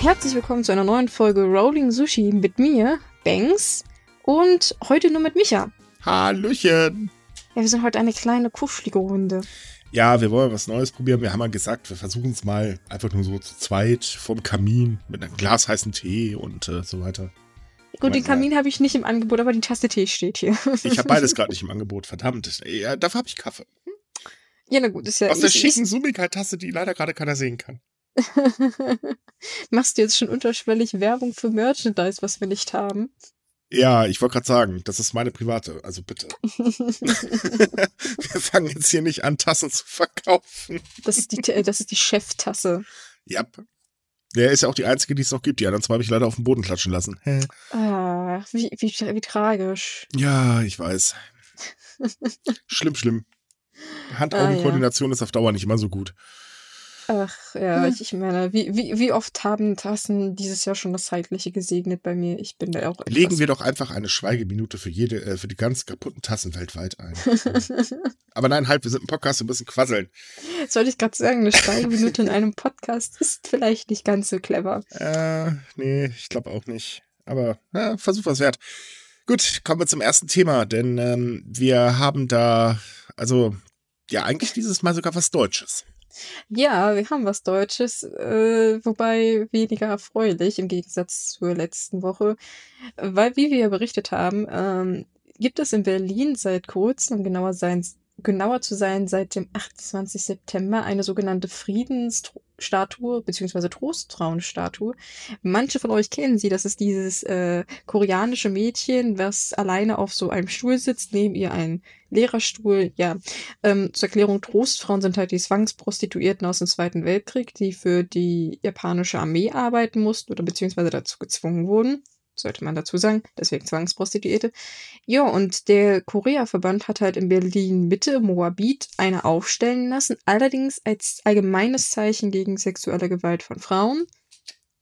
Herzlich willkommen zu einer neuen Folge Rolling Sushi mit mir, Banks, und heute nur mit Micha. Hallöchen! Ja, wir sind heute eine kleine kuschelige Runde. Ja, wir wollen was Neues probieren. Wir haben ja gesagt, wir versuchen es mal einfach nur so zu zweit vom Kamin mit einem Glas heißen Tee und äh, so weiter. Gut, den Kamin habe ich nicht im Angebot, aber die Tasse Tee steht hier. Ich habe beides gerade nicht im Angebot, verdammt. Ja, dafür habe ich Kaffee. Ja, na gut, ist ja. Aus der schicken Sumika-Tasse, die leider gerade keiner sehen kann. Machst du jetzt schon unterschwellig Werbung für Merchandise, was wir nicht haben? Ja, ich wollte gerade sagen, das ist meine private, also bitte. wir fangen jetzt hier nicht an, Tassen zu verkaufen. Das ist die, das ist die Cheftasse. Ja. Der ist ja auch die einzige, die es noch gibt. Die anderen zwei habe ich leider auf den Boden klatschen lassen. Hä? Ah, wie, wie, wie tragisch. Ja, ich weiß. schlimm, schlimm. Hand-Augen-Koordination ah, ja. ist auf Dauer nicht immer so gut. Ach ja, hm. ich, meine, wie, wie, wie oft haben Tassen dieses Jahr schon das Zeitliche gesegnet bei mir? Ich bin da auch. Legen wir doch einfach eine Schweigeminute für jede, äh, für die ganz kaputten Tassen weltweit ein. Aber nein, halt, wir sind ein Podcast, wir müssen quasseln. Sollte ich gerade sagen, eine Schweigeminute in einem Podcast ist vielleicht nicht ganz so clever. Äh, nee, ich glaube auch nicht. Aber ja, Versuch was wert. Gut, kommen wir zum ersten Thema, denn ähm, wir haben da, also ja, eigentlich dieses Mal sogar was Deutsches. Ja, wir haben was Deutsches, äh, wobei weniger erfreulich im Gegensatz zur letzten Woche, weil, wie wir ja berichtet haben, ähm, gibt es in Berlin seit kurzem, um genauer, sein, genauer zu sein, seit dem 28. September eine sogenannte Friedensstatue bzw. Trosttrauenstatue. Manche von euch kennen sie, das ist dieses äh, koreanische Mädchen, was alleine auf so einem Stuhl sitzt, neben ihr ein Lehrerstuhl, ja. Ähm, zur Erklärung, Trostfrauen sind halt die Zwangsprostituierten aus dem Zweiten Weltkrieg, die für die japanische Armee arbeiten mussten oder beziehungsweise dazu gezwungen wurden. Sollte man dazu sagen, deswegen Zwangsprostituierte. Ja, und der Korea-Verband hat halt in Berlin Mitte, Moabit, eine aufstellen lassen, allerdings als allgemeines Zeichen gegen sexuelle Gewalt von Frauen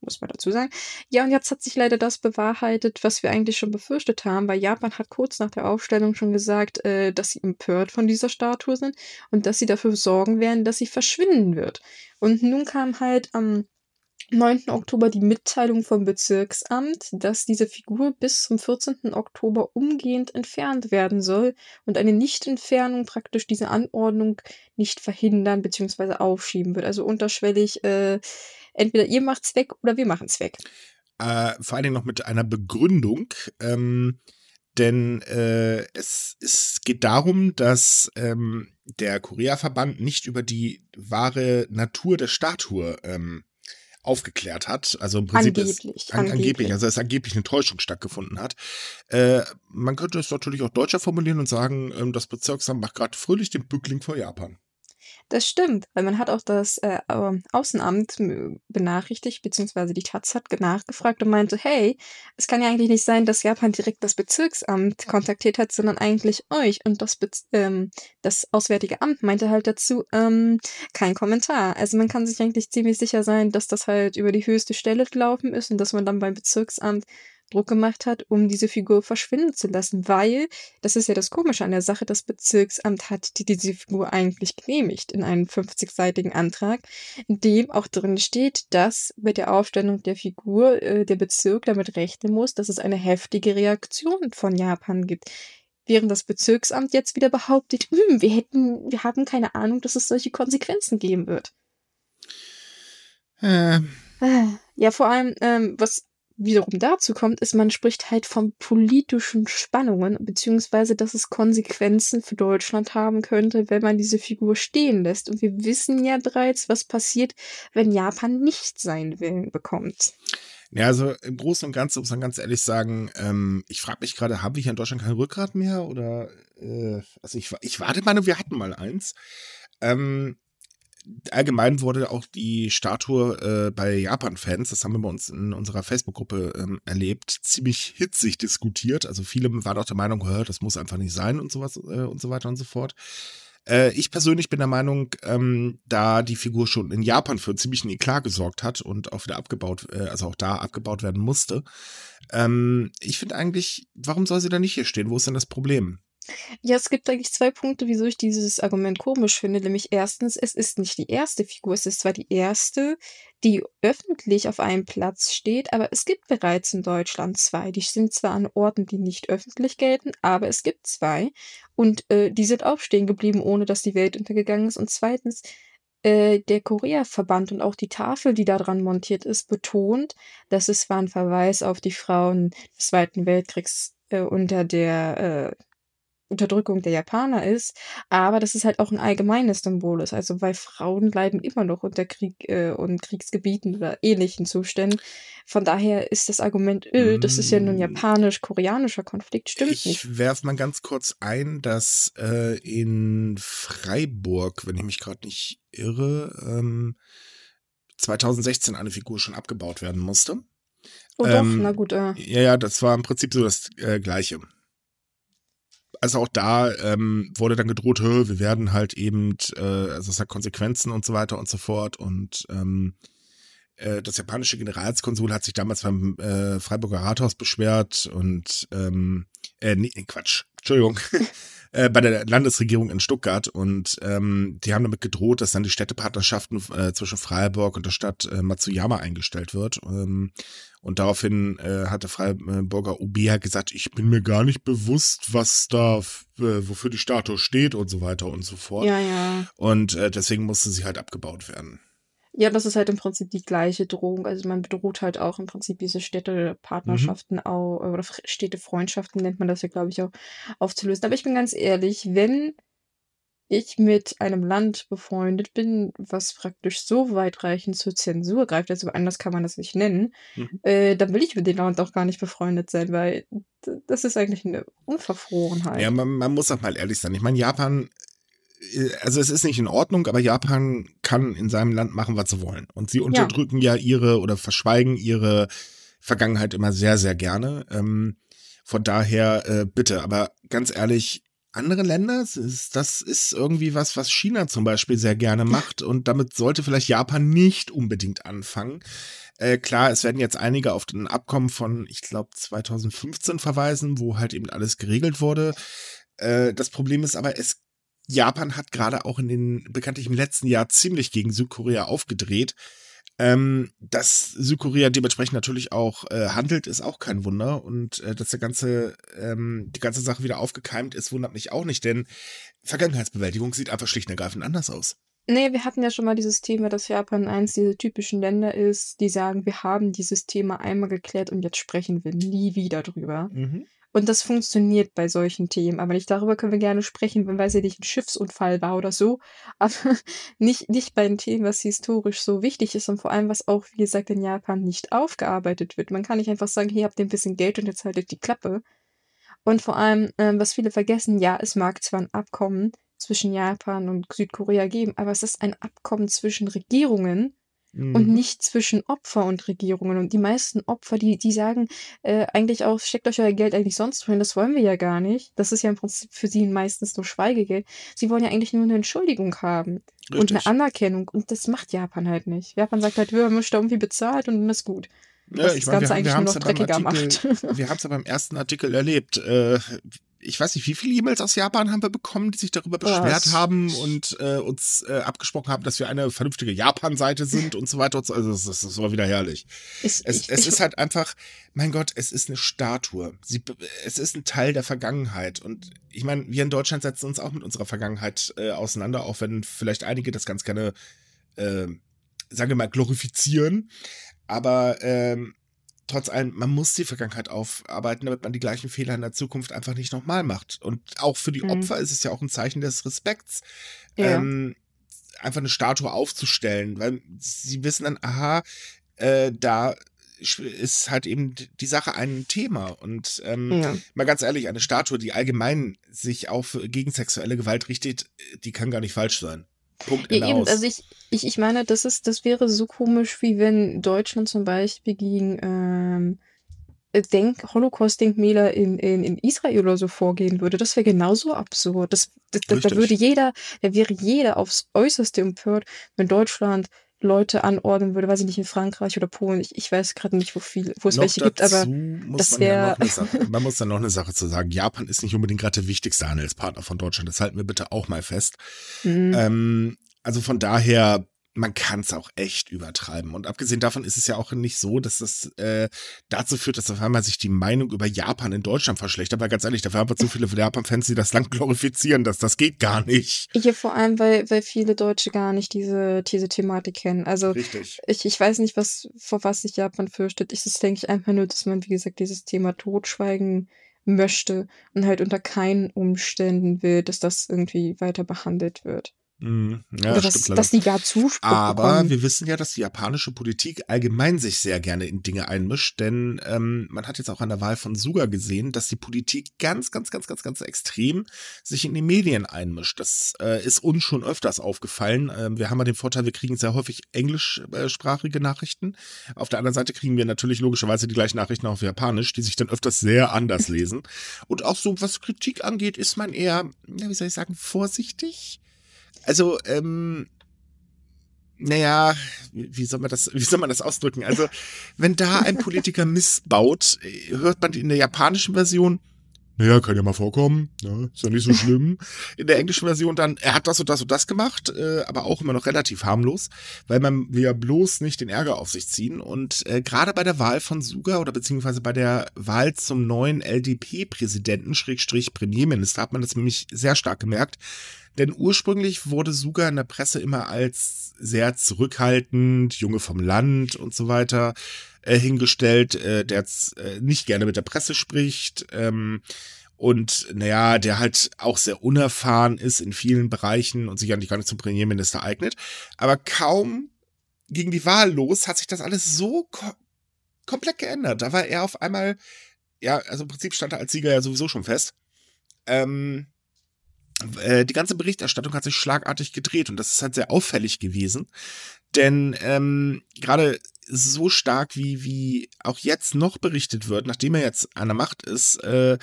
muss man dazu sagen. Ja, und jetzt hat sich leider das bewahrheitet, was wir eigentlich schon befürchtet haben, weil Japan hat kurz nach der Aufstellung schon gesagt, äh, dass sie empört von dieser Statue sind und dass sie dafür sorgen werden, dass sie verschwinden wird. Und nun kam halt am 9. Oktober die Mitteilung vom Bezirksamt, dass diese Figur bis zum 14. Oktober umgehend entfernt werden soll und eine Nichtentfernung praktisch diese Anordnung nicht verhindern bzw. aufschieben wird. Also unterschwellig äh, entweder ihr macht's weg oder wir machen's weg. Äh, vor allen Dingen noch mit einer Begründung. Ähm, denn äh, es, es geht darum, dass ähm, der Korea-Verband nicht über die wahre Natur der Statue ähm, aufgeklärt hat. Also im Prinzip angeblich, ist, an, angeblich. angeblich, also es angeblich eine Täuschung stattgefunden hat. Äh, man könnte es natürlich auch deutscher formulieren und sagen, ähm, das Bezirksamt macht gerade fröhlich den Bückling vor Japan. Das stimmt, weil man hat auch das äh, Außenamt benachrichtigt, beziehungsweise die Taz hat nachgefragt und meinte, hey, es kann ja eigentlich nicht sein, dass Japan direkt das Bezirksamt kontaktiert hat, sondern eigentlich euch. Und das, Bez ähm, das Auswärtige Amt meinte halt dazu, ähm, kein Kommentar. Also man kann sich eigentlich ziemlich sicher sein, dass das halt über die höchste Stelle gelaufen ist und dass man dann beim Bezirksamt Druck gemacht hat, um diese Figur verschwinden zu lassen, weil, das ist ja das Komische an der Sache, das Bezirksamt hat die, diese Figur eigentlich genehmigt in einem 50-seitigen Antrag, in dem auch drin steht, dass bei der Aufstellung der Figur äh, der Bezirk damit rechnen muss, dass es eine heftige Reaktion von Japan gibt. Während das Bezirksamt jetzt wieder behauptet, hm, wir hätten, wir haben keine Ahnung, dass es solche Konsequenzen geben wird. Ähm. Ja, vor allem, ähm, was wiederum dazu kommt, ist, man spricht halt von politischen Spannungen, beziehungsweise dass es Konsequenzen für Deutschland haben könnte, wenn man diese Figur stehen lässt. Und wir wissen ja bereits, was passiert, wenn Japan nicht seinen Willen bekommt. Ja, also im Großen und Ganzen muss man ganz ehrlich sagen, ähm, ich frage mich gerade, haben wir hier in Deutschland kein Rückgrat mehr? Oder äh, also ich, ich warte mal, wir hatten mal eins. Ähm, allgemein wurde auch die Statue äh, bei Japan-Fans, das haben wir bei uns in unserer Facebook-Gruppe ähm, erlebt, ziemlich hitzig diskutiert. Also viele waren auch der Meinung, das muss einfach nicht sein und sowas äh, und so weiter und so fort. Äh, ich persönlich bin der Meinung, ähm, da die Figur schon in Japan für ziemlich einen Eklat gesorgt hat und auch wieder abgebaut, äh, also auch da abgebaut werden musste. Ähm, ich finde eigentlich, warum soll sie da nicht hier stehen? Wo ist denn das Problem? Ja, es gibt eigentlich zwei Punkte, wieso ich dieses Argument komisch finde. Nämlich erstens, es ist nicht die erste Figur. Es ist zwar die erste, die öffentlich auf einem Platz steht, aber es gibt bereits in Deutschland zwei. Die sind zwar an Orten, die nicht öffentlich gelten, aber es gibt zwei. Und äh, die sind auch stehen geblieben, ohne dass die Welt untergegangen ist. Und zweitens, äh, der Korea-Verband und auch die Tafel, die da dran montiert ist, betont, dass es zwar ein Verweis auf die Frauen des Zweiten Weltkriegs äh, unter der äh, Unterdrückung der Japaner ist, aber dass es halt auch ein allgemeines Symbol ist. Also weil Frauen leiden immer noch unter Krieg äh, und Kriegsgebieten oder ähnlichen Zuständen. Von daher ist das Argument, öh, das ist ja nun mm. japanisch-koreanischer Konflikt, stimmt ich nicht. Ich werfe mal ganz kurz ein, dass äh, in Freiburg, wenn ich mich gerade nicht irre, ähm, 2016 eine Figur schon abgebaut werden musste. Oh doch, ähm, na gut. Äh. Ja, ja, das war im Prinzip so das äh, Gleiche also auch da ähm, wurde dann gedroht, wir werden halt eben, äh, also es hat Konsequenzen und so weiter und so fort. Und ähm, äh, das japanische Generalskonsul hat sich damals beim äh, Freiburger Rathaus beschwert und ähm, äh, nee, Quatsch, Entschuldigung. Äh, bei der Landesregierung in Stuttgart und ähm, die haben damit gedroht, dass dann die Städtepartnerschaften äh, zwischen Freiburg und der Stadt äh, Matsuyama eingestellt wird. Ähm, und daraufhin äh, hatte Freiburger OB halt gesagt, ich bin mir gar nicht bewusst, was da, äh, wofür die Statue steht und so weiter und so fort. Ja, ja. Und äh, deswegen musste sie halt abgebaut werden. Ja, das ist halt im Prinzip die gleiche Drohung. Also man bedroht halt auch im Prinzip diese Städtepartnerschaften mhm. auch, oder Städtefreundschaften nennt man das ja, glaube ich, auch aufzulösen. Aber ich bin ganz ehrlich, wenn ich mit einem Land befreundet bin, was praktisch so weitreichend zur Zensur greift, also anders kann man das nicht nennen, mhm. äh, dann will ich mit dem Land auch gar nicht befreundet sein, weil das ist eigentlich eine Unverfrorenheit. Ja, man, man muss auch mal ehrlich sein. Ich meine, Japan also es ist nicht in Ordnung, aber Japan kann in seinem Land machen, was sie wollen. Und sie unterdrücken ja, ja ihre oder verschweigen ihre Vergangenheit immer sehr, sehr gerne. Ähm, von daher äh, bitte, aber ganz ehrlich, andere Länder, das ist irgendwie was, was China zum Beispiel sehr gerne macht und damit sollte vielleicht Japan nicht unbedingt anfangen. Äh, klar, es werden jetzt einige auf den Abkommen von, ich glaube, 2015 verweisen, wo halt eben alles geregelt wurde. Äh, das Problem ist aber, es Japan hat gerade auch in den, bekanntlich im letzten Jahr ziemlich gegen Südkorea aufgedreht. Ähm, dass Südkorea dementsprechend natürlich auch äh, handelt, ist auch kein Wunder. Und äh, dass der ganze, ähm, die ganze Sache wieder aufgekeimt ist, wundert mich auch nicht, denn Vergangenheitsbewältigung sieht einfach schlicht und ergreifend anders aus. Nee, wir hatten ja schon mal dieses Thema, dass Japan eins dieser typischen Länder ist, die sagen, wir haben dieses Thema einmal geklärt und jetzt sprechen wir nie wieder drüber. Mhm. Und das funktioniert bei solchen Themen. Aber nicht darüber können wir gerne sprechen, wenn, weiß ich nicht, ein Schiffsunfall war oder so. Aber nicht, nicht bei einem Thema, was historisch so wichtig ist und vor allem, was auch, wie gesagt, in Japan nicht aufgearbeitet wird. Man kann nicht einfach sagen, hier habt ihr ein bisschen Geld und jetzt haltet die Klappe. Und vor allem, äh, was viele vergessen, ja, es mag zwar ein Abkommen zwischen Japan und Südkorea geben, aber es ist ein Abkommen zwischen Regierungen Mhm. und nicht zwischen Opfer und Regierungen. Und die meisten Opfer, die, die sagen äh, eigentlich auch, steckt euch euer Geld eigentlich sonst wohin, das wollen wir ja gar nicht. Das ist ja im Prinzip für sie meistens nur Schweigegeld. Sie wollen ja eigentlich nur eine Entschuldigung haben Richtig. und eine Anerkennung. Und das macht Japan halt nicht. Japan sagt halt, wir möchten irgendwie bezahlt und dann ist gut. Ja, ich meine, wir, wir haben es ja, wir haben es ja beim ersten Artikel erlebt. Äh, ich weiß nicht, wie viele E-Mails aus Japan haben wir bekommen, die sich darüber beschwert Was? haben und äh, uns äh, abgesprochen haben, dass wir eine vernünftige Japan-Seite sind und so weiter. Und so. Also das, das war wieder herrlich. Ich, es, ich, es ich, ist halt einfach, mein Gott, es ist eine Statue. Sie, es ist ein Teil der Vergangenheit. Und ich meine, wir in Deutschland setzen uns auch mit unserer Vergangenheit äh, auseinander, auch wenn vielleicht einige das ganz gerne, äh, sagen wir mal, glorifizieren. Aber ähm, trotz allem, man muss die Vergangenheit aufarbeiten, damit man die gleichen Fehler in der Zukunft einfach nicht nochmal macht. Und auch für die mhm. Opfer ist es ja auch ein Zeichen des Respekts, ja. ähm, einfach eine Statue aufzustellen, weil sie wissen dann, aha, äh, da ist halt eben die Sache ein Thema. Und ähm, ja. mal ganz ehrlich, eine Statue, die allgemein sich auf gegen sexuelle Gewalt richtet, die kann gar nicht falsch sein. Punkt ja, eben, also ich, ich, ich meine, das ist, das wäre so komisch, wie wenn Deutschland zum Beispiel gegen ähm, Denk Holocaust-Denkmäler in, in, in Israel oder so vorgehen würde. Das wäre genauso absurd. Das, das, da würde jeder, da wäre jeder aufs Äußerste empört, wenn Deutschland Leute anordnen würde, weiß ich nicht, in Frankreich oder Polen. Ich, ich weiß gerade nicht, wo viel, wo es noch welche gibt, aber das wäre. Ja man muss dann noch eine Sache zu sagen. Japan ist nicht unbedingt gerade der wichtigste Handelspartner von Deutschland. Das halten wir bitte auch mal fest. Mhm. Ähm, also von daher man kann es auch echt übertreiben. Und abgesehen davon ist es ja auch nicht so, dass das äh, dazu führt, dass auf einmal sich die Meinung über Japan in Deutschland verschlechtert. Aber ganz ehrlich, dafür haben wir zu viele Japan-Fans, die das Land glorifizieren. Das, das geht gar nicht. Ja, vor allem, weil, weil viele Deutsche gar nicht diese, diese Thematik kennen. Also Richtig. Ich, ich weiß nicht, was, vor was sich Japan fürchtet. Ich das denke ich einfach nur, dass man, wie gesagt, dieses Thema totschweigen möchte und halt unter keinen Umständen will, dass das irgendwie weiter behandelt wird. Mhm. Ja, Oder dass, dass die gar Zuspruch Aber bekommen. wir wissen ja, dass die japanische Politik allgemein sich sehr gerne in Dinge einmischt, denn ähm, man hat jetzt auch an der Wahl von Suga gesehen, dass die Politik ganz, ganz, ganz, ganz, ganz extrem sich in die Medien einmischt. Das äh, ist uns schon öfters aufgefallen. Ähm, wir haben ja den Vorteil, wir kriegen sehr häufig englischsprachige Nachrichten. Auf der anderen Seite kriegen wir natürlich logischerweise die gleichen Nachrichten auch auf Japanisch, die sich dann öfters sehr anders lesen. Und auch so, was Kritik angeht, ist man eher, ja, wie soll ich sagen, vorsichtig also, ähm, naja, wie soll man das, wie soll man das ausdrücken? Also, wenn da ein Politiker missbaut, hört man in der japanischen Version, naja, kann ja mal vorkommen, ne? ist ja nicht so schlimm. In der englischen Version dann, er hat das und das und das gemacht, äh, aber auch immer noch relativ harmlos, weil man will ja bloß nicht den Ärger auf sich ziehen. Und äh, gerade bei der Wahl von Suga oder beziehungsweise bei der Wahl zum neuen LDP-Präsidenten, Schrägstrich Premierminister, hat man das nämlich sehr stark gemerkt, denn ursprünglich wurde Suga in der Presse immer als sehr zurückhaltend, Junge vom Land und so weiter äh, hingestellt, äh, der äh, nicht gerne mit der Presse spricht. Ähm, und naja, der halt auch sehr unerfahren ist in vielen Bereichen und sich eigentlich gar nicht zum Premierminister eignet. Aber kaum gegen die Wahl los hat sich das alles so ko komplett geändert. Da war er auf einmal, ja, also im Prinzip stand er als Sieger ja sowieso schon fest. Ähm, äh, die ganze Berichterstattung hat sich schlagartig gedreht und das ist halt sehr auffällig gewesen. Denn ähm, gerade so stark wie, wie auch jetzt noch berichtet wird, nachdem er jetzt an der Macht ist, äh,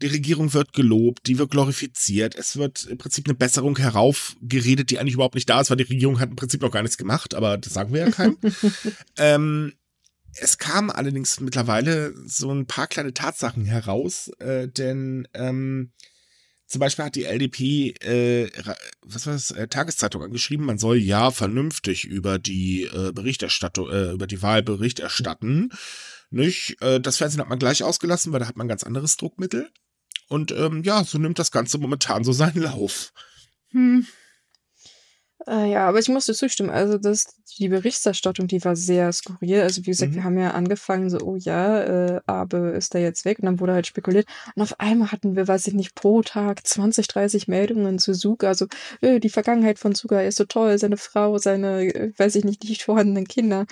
die Regierung wird gelobt, die wird glorifiziert, es wird im Prinzip eine Besserung heraufgeredet, die eigentlich überhaupt nicht da ist, weil die Regierung hat im Prinzip noch gar nichts gemacht, aber das sagen wir ja keinem. ähm, es kamen allerdings mittlerweile so ein paar kleine Tatsachen heraus, äh, denn ähm, zum Beispiel hat die LDP, äh, was war das, äh, Tageszeitung angeschrieben, man soll ja vernünftig über die äh, Berichterstattung, äh, über die Wahl Bericht erstatten. Nicht? Äh, das Fernsehen hat man gleich ausgelassen, weil da hat man ganz anderes Druckmittel. Und ähm, ja, so nimmt das Ganze momentan so seinen Lauf. Hm. Äh, ja, aber ich musste zustimmen. Also das, die Berichterstattung, die war sehr skurril. Also wie gesagt, mhm. wir haben ja angefangen so, oh ja, äh, Abe ist da jetzt weg und dann wurde halt spekuliert. Und auf einmal hatten wir, weiß ich nicht, pro Tag 20, 30 Meldungen zu Suga. Also äh, die Vergangenheit von Suga ist so toll, seine Frau, seine, äh, weiß ich nicht, nicht vorhandenen Kinder.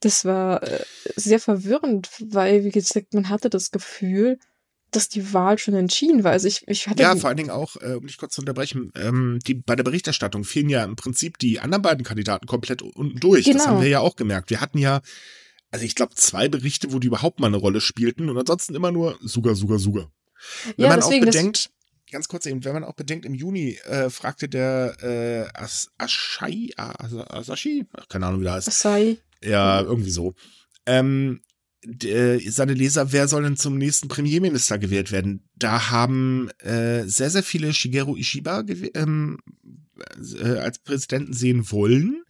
Das war äh, sehr verwirrend, weil, wie gesagt, man hatte das Gefühl, dass die Wahl schon entschieden war. Also ich, ich hatte. Ja, vor allen Dingen auch, äh, um dich kurz zu unterbrechen, ähm, die, bei der Berichterstattung fielen ja im Prinzip die anderen beiden Kandidaten komplett unten durch. Genau. Das haben wir ja auch gemerkt. Wir hatten ja, also ich glaube, zwei Berichte, wo die überhaupt mal eine Rolle spielten und ansonsten immer nur Suga, Suga, Suga. Wenn ja, man deswegen, auch bedenkt, ganz kurz eben, wenn man auch bedenkt, im Juni äh, fragte der äh, As Ashai, As Asashi, keine Ahnung, wie der heißt. Asai. Ja, irgendwie so. Ähm, äh, seine Leser, wer soll denn zum nächsten Premierminister gewählt werden? Da haben äh, sehr, sehr viele Shigeru Ishiba ähm, äh, als Präsidenten sehen wollen.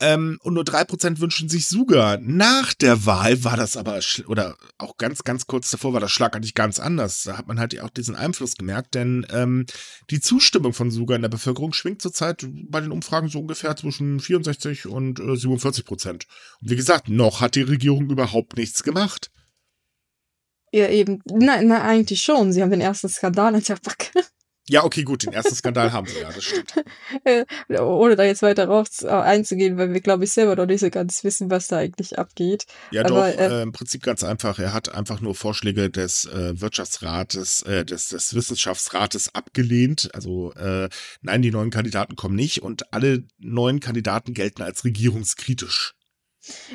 Ähm, und nur drei Prozent wünschen sich Suga. Nach der Wahl war das aber, oder auch ganz, ganz kurz davor war das schlagartig ganz anders. Da hat man halt auch diesen Einfluss gemerkt, denn ähm, die Zustimmung von Suga in der Bevölkerung schwingt zurzeit bei den Umfragen so ungefähr zwischen 64 und äh, 47 Prozent. Und wie gesagt, noch hat die Regierung überhaupt nichts gemacht. Ja, eben. Nein, na, eigentlich schon. Sie haben den ersten Skandal in der Backe. Ja, okay, gut, den ersten Skandal haben sie ja, das stimmt. Ohne da jetzt weiter drauf äh, einzugehen, weil wir, glaube ich, selber noch nicht so ganz wissen, was da eigentlich abgeht. Ja, Aber, doch, äh, im Prinzip ganz einfach. Er hat einfach nur Vorschläge des äh, Wirtschaftsrates, äh, des, des Wissenschaftsrates abgelehnt. Also äh, nein, die neuen Kandidaten kommen nicht und alle neuen Kandidaten gelten als regierungskritisch.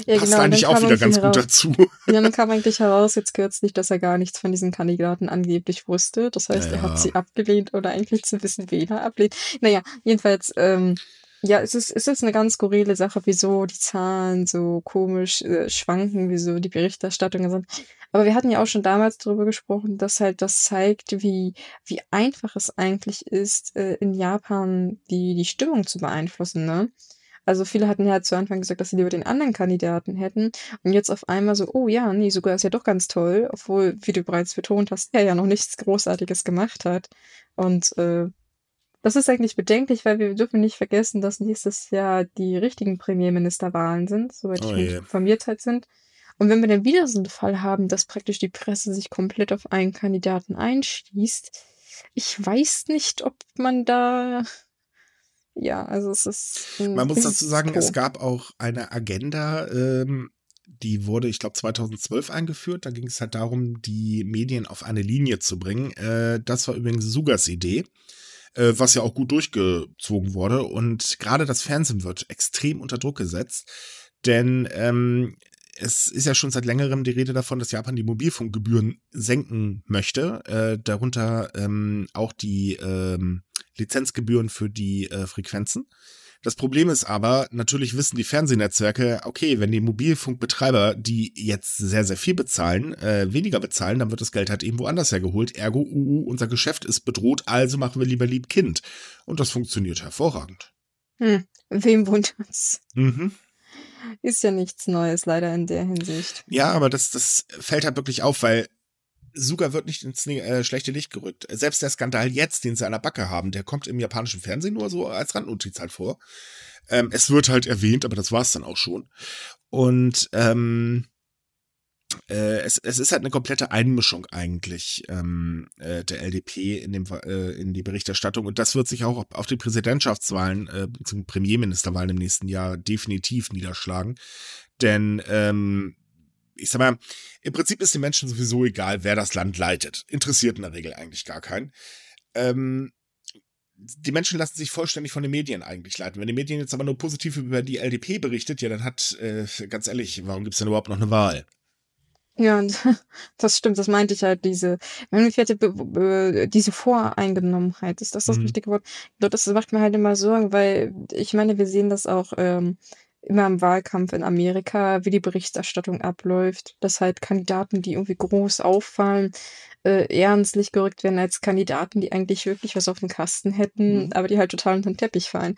Ja, Passt genau, eigentlich auch wieder ganz heraus, gut dazu. Ja, dann kam eigentlich heraus jetzt kürzlich, dass er gar nichts von diesen Kandidaten angeblich wusste. Das heißt, ja. er hat sie abgelehnt oder eigentlich zu wissen, wen er ablehnt. Naja, jedenfalls, ähm, Ja, es ist, es ist eine ganz skurrile Sache, wieso die Zahlen so komisch äh, schwanken, wieso die Berichterstattungen sind. Aber wir hatten ja auch schon damals darüber gesprochen, dass halt das zeigt, wie, wie einfach es eigentlich ist, äh, in Japan die, die Stimmung zu beeinflussen, ne? Also viele hatten ja zu Anfang gesagt, dass sie lieber den anderen Kandidaten hätten. Und jetzt auf einmal so, oh ja, nee, sogar ist ja doch ganz toll, obwohl, wie du bereits betont hast, er ja noch nichts Großartiges gemacht hat. Und äh, das ist eigentlich bedenklich, weil wir dürfen nicht vergessen, dass nächstes Jahr die richtigen Premierministerwahlen sind, soweit oh ich informiert halt sind. Und wenn wir dann wieder so einen Fall haben, dass praktisch die Presse sich komplett auf einen Kandidaten einschließt, ich weiß nicht, ob man da ja, also es ist. Man muss dazu sagen, es gab auch eine Agenda, ähm, die wurde, ich glaube, 2012 eingeführt. Da ging es halt darum, die Medien auf eine Linie zu bringen. Äh, das war übrigens Sugas Idee äh, was ja auch gut durchgezogen wurde. Und gerade das Fernsehen wird extrem unter Druck gesetzt, denn ähm, es ist ja schon seit längerem die Rede davon, dass Japan die Mobilfunkgebühren senken möchte, äh, darunter ähm, auch die ähm, Lizenzgebühren für die äh, Frequenzen. Das Problem ist aber, natürlich wissen die Fernsehnetzwerke, okay, wenn die Mobilfunkbetreiber, die jetzt sehr, sehr viel bezahlen, äh, weniger bezahlen, dann wird das Geld halt eben woanders hergeholt. Ergo, uh, unser Geschäft ist bedroht, also machen wir lieber lieb Kind. Und das funktioniert hervorragend. Hm, wem wundert's? Mhm. Ist ja nichts Neues, leider in der Hinsicht. Ja, aber das, das fällt halt wirklich auf, weil Suga wird nicht ins äh, schlechte Licht gerückt. Selbst der Skandal jetzt, den sie an der Backe haben, der kommt im japanischen Fernsehen nur so als Randnotiz halt vor. Ähm, es wird halt erwähnt, aber das war es dann auch schon. Und ähm, äh, es, es ist halt eine komplette Einmischung eigentlich ähm, äh, der LDP in, dem, äh, in die Berichterstattung. Und das wird sich auch auf die Präsidentschaftswahlen, äh, bzw. Premierministerwahlen im nächsten Jahr definitiv niederschlagen. Denn ähm, ich sag mal, im Prinzip ist den Menschen sowieso egal, wer das Land leitet. Interessiert in der Regel eigentlich gar keinen. Ähm, die Menschen lassen sich vollständig von den Medien eigentlich leiten. Wenn die Medien jetzt aber nur positiv über die LDP berichtet, ja, dann hat, äh, ganz ehrlich, warum gibt es denn überhaupt noch eine Wahl? Ja, das stimmt, das meinte ich halt, diese, wenn diese Voreingenommenheit, ist das das mhm. richtige Wort? Das macht mir halt immer Sorgen, weil ich meine, wir sehen das auch ähm, immer im Wahlkampf in Amerika, wie die Berichterstattung abläuft, dass halt Kandidaten, die irgendwie groß auffallen, äh, eher ans Licht gerückt werden als Kandidaten, die eigentlich wirklich was auf dem Kasten hätten, mhm. aber die halt total unter den Teppich fallen.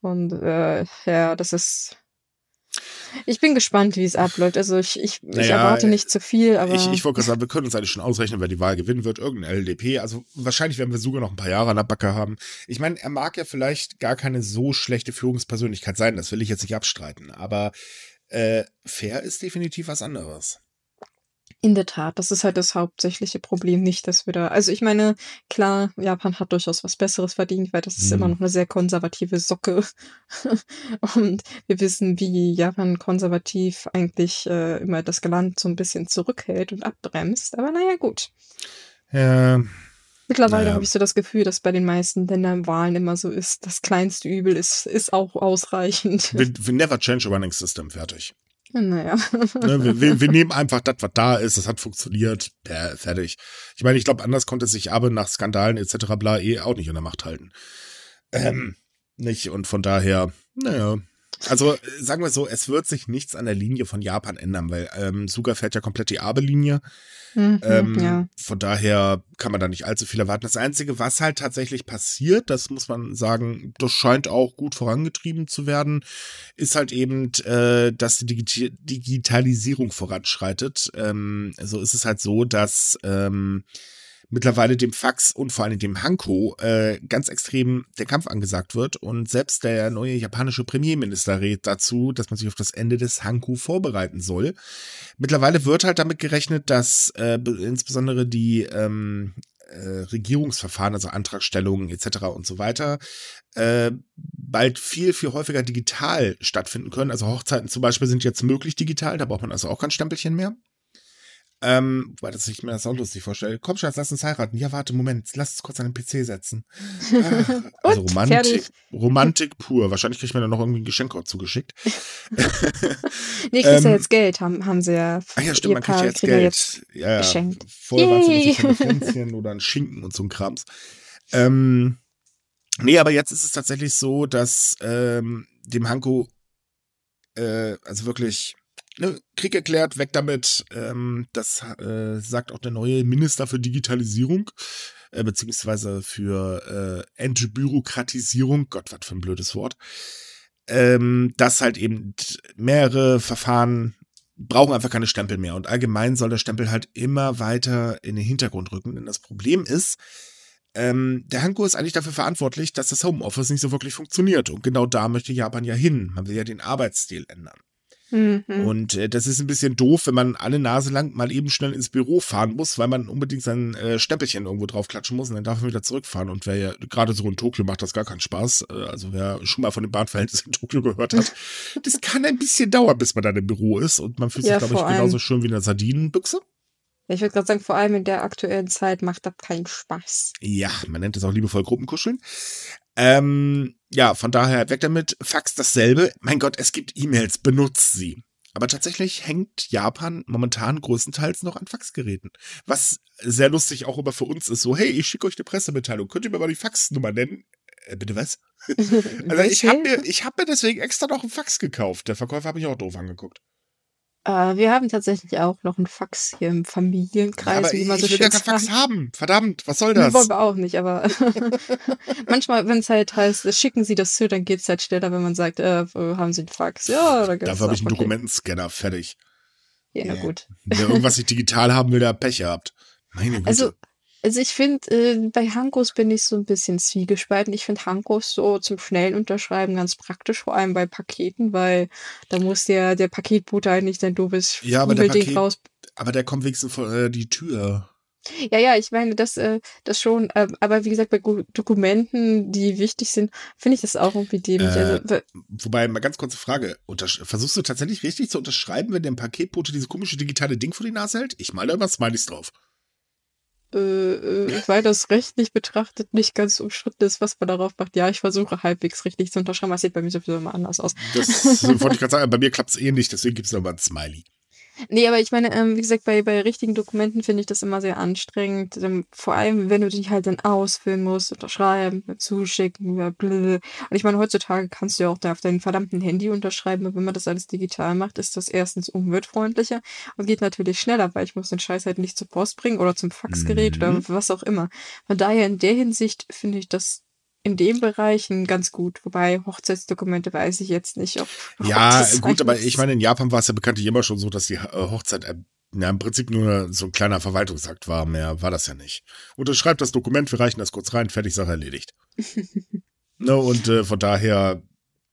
Und äh, ja, das ist ich bin gespannt, wie es abläuft. Also ich, ich, naja, ich erwarte nicht zu viel, aber. Ich, ich wollte gerade sagen, wir können uns eigentlich schon ausrechnen, wer die Wahl gewinnen wird. Irgendein LDP. Also wahrscheinlich werden wir sogar noch ein paar Jahre an der Backe haben. Ich meine, er mag ja vielleicht gar keine so schlechte Führungspersönlichkeit sein. Das will ich jetzt nicht abstreiten. Aber äh, fair ist definitiv was anderes. In der Tat, das ist halt das hauptsächliche Problem, nicht, dass wir da, also ich meine, klar, Japan hat durchaus was Besseres verdient, weil das ist immer mhm. noch eine sehr konservative Socke. Und wir wissen, wie Japan konservativ eigentlich äh, immer das Land so ein bisschen zurückhält und abbremst. Aber naja, gut. Ja. Mittlerweile naja. habe ich so das Gefühl, dass bei den meisten Ländern Wahlen immer so ist, das kleinste Übel ist, ist auch ausreichend. We, we never change a running system, fertig. Naja. Ne, wir, wir, nehmen einfach das, was da ist, das hat funktioniert, ja, fertig. Ich meine, ich glaube, anders konnte sich Abe nach Skandalen etc. bla eh auch nicht in der Macht halten. Ähm, nicht, und von daher, naja. Also sagen wir so, es wird sich nichts an der Linie von Japan ändern, weil ähm, Suga fährt ja komplett die Abe-Linie. Mhm, ähm, ja. Von daher kann man da nicht allzu viel erwarten. Das Einzige, was halt tatsächlich passiert, das muss man sagen, das scheint auch gut vorangetrieben zu werden, ist halt eben, äh, dass die Digi Digitalisierung voranschreitet. Ähm, so ist es halt so, dass ähm, mittlerweile dem Fax und vor allem dem Hanko äh, ganz extrem der Kampf angesagt wird. Und selbst der neue japanische Premierminister rät dazu, dass man sich auf das Ende des Hanko vorbereiten soll. Mittlerweile wird halt damit gerechnet, dass äh, insbesondere die ähm, äh, Regierungsverfahren, also Antragstellungen etc. und so weiter, äh, bald viel, viel häufiger digital stattfinden können. Also Hochzeiten zum Beispiel sind jetzt möglich digital, da braucht man also auch kein Stempelchen mehr. Ähm, weil das ich mir das auch lustig vorstelle. Komm, Schatz, lass uns heiraten. Ja, warte, Moment, lass uns kurz an den PC setzen. Ach, also Romantik, Romantik pur. Wahrscheinlich kriegt man dann noch irgendwie ein Geschenk zugeschickt. nee, kriegst ähm, ja jetzt Geld, haben, haben sie ja. Ach ja, stimmt, man kriegt ja jetzt Geld. Jetzt ja, geschenkt. Vorher war es so ein Pflänzchen oder ein Schinken und so ein Krams. Ähm, Nee, aber jetzt ist es tatsächlich so, dass ähm, dem Hanko äh, also wirklich ne, Krieg erklärt, weg damit. Ähm, das äh, sagt auch der neue Minister für Digitalisierung, äh, beziehungsweise für äh, Entbürokratisierung. Gott, was für ein blödes Wort. Ähm, dass halt eben mehrere Verfahren brauchen einfach keine Stempel mehr. Und allgemein soll der Stempel halt immer weiter in den Hintergrund rücken. Denn das Problem ist, ähm, der Hanko ist eigentlich dafür verantwortlich, dass das Homeoffice nicht so wirklich funktioniert. Und genau da möchte Japan ja hin. Man will ja den Arbeitsstil ändern. Mhm. Und äh, das ist ein bisschen doof, wenn man alle Nase lang mal eben schnell ins Büro fahren muss, weil man unbedingt sein äh, Stempelchen irgendwo drauf klatschen muss und dann darf man wieder zurückfahren. Und wer ja gerade so in Tokio macht das gar keinen Spaß. Äh, also wer schon mal von den Bahnverhältnissen in Tokio gehört hat, das kann ein bisschen dauern, bis man dann im Büro ist. Und man fühlt sich, ja, glaube ich, genauso schön wie in der Sardinenbüchse. Ich würde gerade sagen, vor allem in der aktuellen Zeit macht das keinen Spaß. Ja, man nennt es auch liebevoll Gruppenkuscheln. Ähm, ja, von daher weg damit. Fax dasselbe. Mein Gott, es gibt E-Mails, benutzt sie. Aber tatsächlich hängt Japan momentan größtenteils noch an Faxgeräten. Was sehr lustig auch immer für uns ist, so, hey, ich schicke euch eine Pressemitteilung, könnt ihr mir mal die Faxnummer nennen? Äh, bitte was? also ich habe mir, hab mir deswegen extra noch einen Fax gekauft. Der Verkäufer hat mich auch doof angeguckt. Äh, wir haben tatsächlich auch noch einen Fax hier im Familienkreis. Aber wie man so ich will ja keinen Fax haben. Verdammt, was soll das? Wollen wir auch nicht, aber manchmal, wenn es halt heißt, schicken Sie das zu, dann geht es halt schneller, wenn man sagt, äh, haben Sie einen Fax? Ja, oder Dafür habe ich einen okay. Dokumentenscanner, fertig. Ja, yeah. gut. Wer irgendwas nicht digital haben will, der Pech gehabt. Meine Güte. Also, also ich finde, äh, bei Hankos bin ich so ein bisschen zwiegespalten. Ich finde Hankos so zum schnellen Unterschreiben ganz praktisch, vor allem bei Paketen, weil da muss der, der Paketbote halt nicht sein doofes ja, aber der Paket, raus. Aber der kommt wenigstens vor äh, die Tür. Ja, ja, ich meine, das, äh, das schon, äh, aber wie gesagt, bei Dokumenten, die wichtig sind, finde ich das auch irgendwie dämlich. Also, äh, also, wobei, mal ganz kurze Frage. Versuchst du tatsächlich richtig zu unterschreiben, wenn der Paketbote diese komische digitale Ding vor die Nase hält? Ich male da immer Smileys drauf äh, äh, weil das rechtlich betrachtet nicht ganz umstritten ist, was man darauf macht. Ja, ich versuche halbwegs richtig zu unterschreiben. Das sieht bei mir sowieso immer anders aus. Das wollte ich gerade sagen. Bei mir klappt es eh nicht, deswegen gibt es nochmal ein Smiley. Nee, aber ich meine, ähm, wie gesagt, bei, bei richtigen Dokumenten finde ich das immer sehr anstrengend. Ähm, vor allem, wenn du dich halt dann ausfüllen musst, unterschreiben, zuschicken, blablabla. Und ich meine, heutzutage kannst du ja auch da auf deinem verdammten Handy unterschreiben. Und wenn man das alles digital macht, ist das erstens umweltfreundlicher und geht natürlich schneller, weil ich muss den Scheiß halt nicht zur Post bringen oder zum Faxgerät mhm. oder was auch immer. Von daher in der Hinsicht finde ich das in dem Bereichen ganz gut. Wobei Hochzeitsdokumente weiß ich jetzt nicht, ob. Ja, gut, aber ich meine, in Japan war es ja bekanntlich immer schon so, dass die äh, Hochzeit äh, ja, im Prinzip nur so ein kleiner Verwaltungsakt war. Mehr war das ja nicht. Unterschreibt das Dokument, wir reichen das kurz rein, fertig, Sache erledigt. ne, und äh, von daher,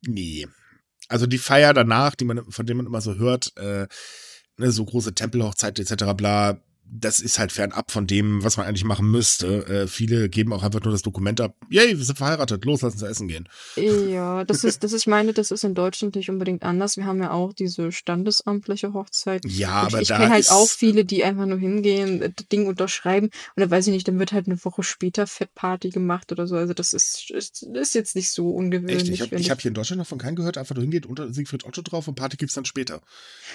nee. Also die Feier danach, die man, von der man immer so hört, äh, ne, so große Tempelhochzeit etc. bla, das ist halt fernab von dem, was man eigentlich machen müsste. Äh, viele geben auch einfach nur das Dokument ab. Yay, wir sind verheiratet, los, lass uns essen gehen. Ja, das ist, das ist, ich meine, das ist in Deutschland nicht unbedingt anders. Wir haben ja auch diese standesamtliche Hochzeit. Ja, ich, aber ich da. Ich kenne halt auch viele, die einfach nur hingehen, das Ding unterschreiben und dann weiß ich nicht, dann wird halt eine Woche später Fettparty gemacht oder so. Also das ist, ist, ist jetzt nicht so ungewöhnlich. Echt? Ich habe hab hier in Deutschland noch von keinem gehört, einfach nur hingeht, unter Siegfried Otto drauf und Party gibt's dann später.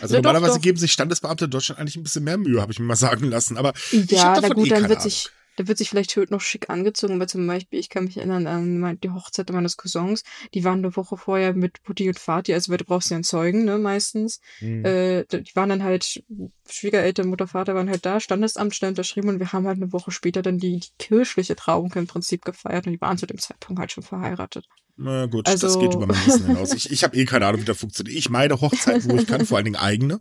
Also ja, normalerweise doch, doch. geben sich Standesbeamte in Deutschland eigentlich ein bisschen mehr Mühe, habe ich mir mal sagen lassen. Aber ja, na gut, eh dann wird sich, da wird sich vielleicht noch schick angezogen, weil zum Beispiel, ich kann mich erinnern an die Hochzeit meines Cousins, die waren eine Woche vorher mit Putti und Vati, also weil du brauchst ja einen Zeugen, ne, meistens. Mhm. Äh, die waren dann halt, Schwiegereltern, Mutter, Vater waren halt da, Standesamt schnell unterschrieben und wir haben halt eine Woche später dann die, die kirchliche Trauung im Prinzip gefeiert und die waren zu dem Zeitpunkt halt schon verheiratet. Na gut, also, das geht über mein Wissen hinaus. Ich, ich habe eh keine Ahnung, wie das funktioniert. Ich meine Hochzeiten, wo ich kann, vor allen Dingen eigene.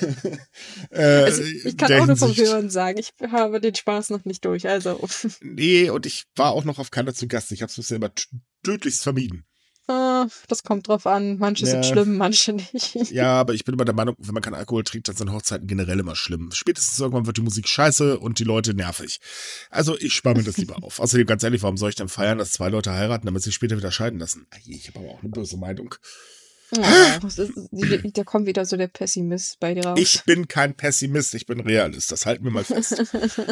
äh, also ich kann auch nur vom Hören sagen, ich habe den Spaß noch nicht durch. Also. Nee, und ich war auch noch auf keiner zu Gast. Ich habe es bisher immer tödlichst vermieden. Ah, das kommt drauf an. Manche ja. sind schlimm, manche nicht. Ja, aber ich bin immer der Meinung, wenn man keinen Alkohol trinkt, dann sind Hochzeiten generell immer schlimm. Spätestens irgendwann wird die Musik scheiße und die Leute nervig. Also ich spare mir das lieber auf. Außerdem, ganz ehrlich, warum soll ich dann feiern, dass zwei Leute heiraten, damit sie später wieder scheiden lassen? Ich habe aber auch eine böse Meinung. Ja, da kommt wieder so der Pessimist bei dir raus. Ich bin kein Pessimist, ich bin Realist. Das halten wir mal fest.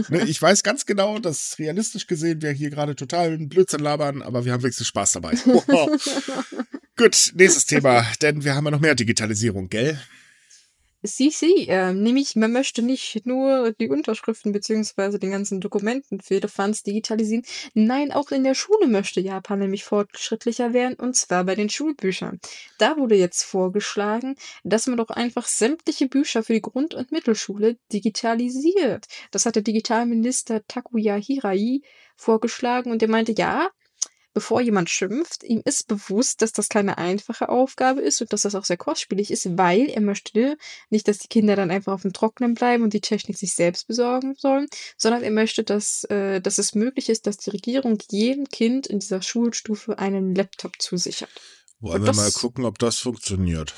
ne, ich weiß ganz genau, dass realistisch gesehen wir hier gerade total Blödsinn labern, aber wir haben wenigstens Spaß dabei. Gut, nächstes Thema, denn wir haben ja noch mehr Digitalisierung, gell? Sie, äh, nämlich man möchte nicht nur die Unterschriften beziehungsweise den ganzen Dokumenten für Elephants digitalisieren. Nein, auch in der Schule möchte Japan nämlich fortschrittlicher werden und zwar bei den Schulbüchern. Da wurde jetzt vorgeschlagen, dass man doch einfach sämtliche Bücher für die Grund- und Mittelschule digitalisiert. Das hat der Digitalminister Takuya Hirai vorgeschlagen und der meinte, ja, bevor jemand schimpft, ihm ist bewusst, dass das keine einfache Aufgabe ist und dass das auch sehr kostspielig ist, weil er möchte nicht, dass die Kinder dann einfach auf dem Trocknen bleiben und die Technik sich selbst besorgen sollen, sondern er möchte, dass, äh, dass es möglich ist, dass die Regierung jedem Kind in dieser Schulstufe einen Laptop zusichert. Wollen wir mal gucken, ob das funktioniert.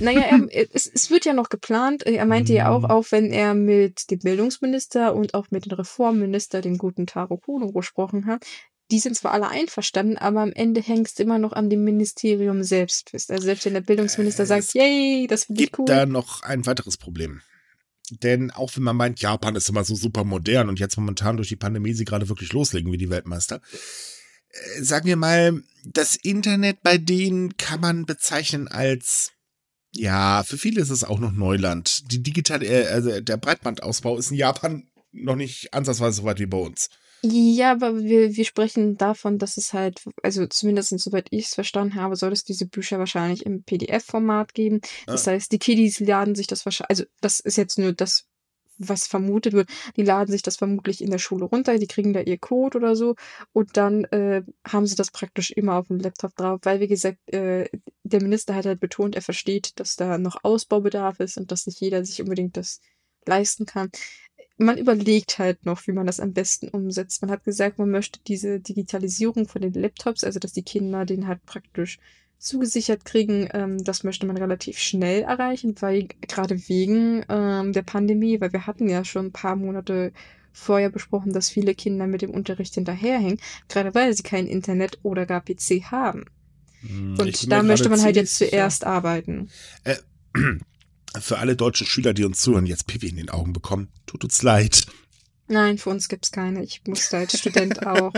Naja, er, es, es wird ja noch geplant. Er meinte ja auch, mhm. auch wenn er mit dem Bildungsminister und auch mit dem Reformminister, dem guten Taro Kono, gesprochen hat, die sind zwar alle einverstanden, aber am Ende hängt es immer noch an dem Ministerium selbst fest. Also selbst wenn der Bildungsminister äh, sagt, yay, das finde ich cool. Gibt da noch ein weiteres Problem. Denn auch wenn man meint, Japan ist immer so super modern und jetzt momentan durch die Pandemie sie gerade wirklich loslegen wie die Weltmeister, äh, sagen wir mal, das Internet bei denen kann man bezeichnen als ja, für viele ist es auch noch Neuland. Die digitale, äh, also der Breitbandausbau ist in Japan noch nicht ansatzweise so weit wie bei uns. Ja, aber wir, wir sprechen davon, dass es halt, also zumindest soweit ich es verstanden habe, soll es diese Bücher wahrscheinlich im PDF-Format geben. Das ah. heißt, die Kiddies laden sich das wahrscheinlich, also das ist jetzt nur das, was vermutet wird, die laden sich das vermutlich in der Schule runter, die kriegen da ihr Code oder so und dann äh, haben sie das praktisch immer auf dem Laptop drauf, weil wie gesagt, äh, der Minister hat halt betont, er versteht, dass da noch Ausbaubedarf ist und dass nicht jeder sich unbedingt das leisten kann man überlegt halt noch, wie man das am besten umsetzt. Man hat gesagt, man möchte diese Digitalisierung von den Laptops, also dass die Kinder den halt praktisch zugesichert kriegen, ähm, das möchte man relativ schnell erreichen, weil gerade wegen ähm, der Pandemie, weil wir hatten ja schon ein paar Monate vorher besprochen, dass viele Kinder mit dem Unterricht hinterherhängen, gerade weil sie kein Internet oder gar PC haben. Hm, Und da möchte man halt jetzt zuerst ja. arbeiten. Äh, für alle deutschen Schüler, die uns zuhören, jetzt Pipi in den Augen bekommen, tut uns leid. Nein, für uns gibt's keine. Ich musste als Student auch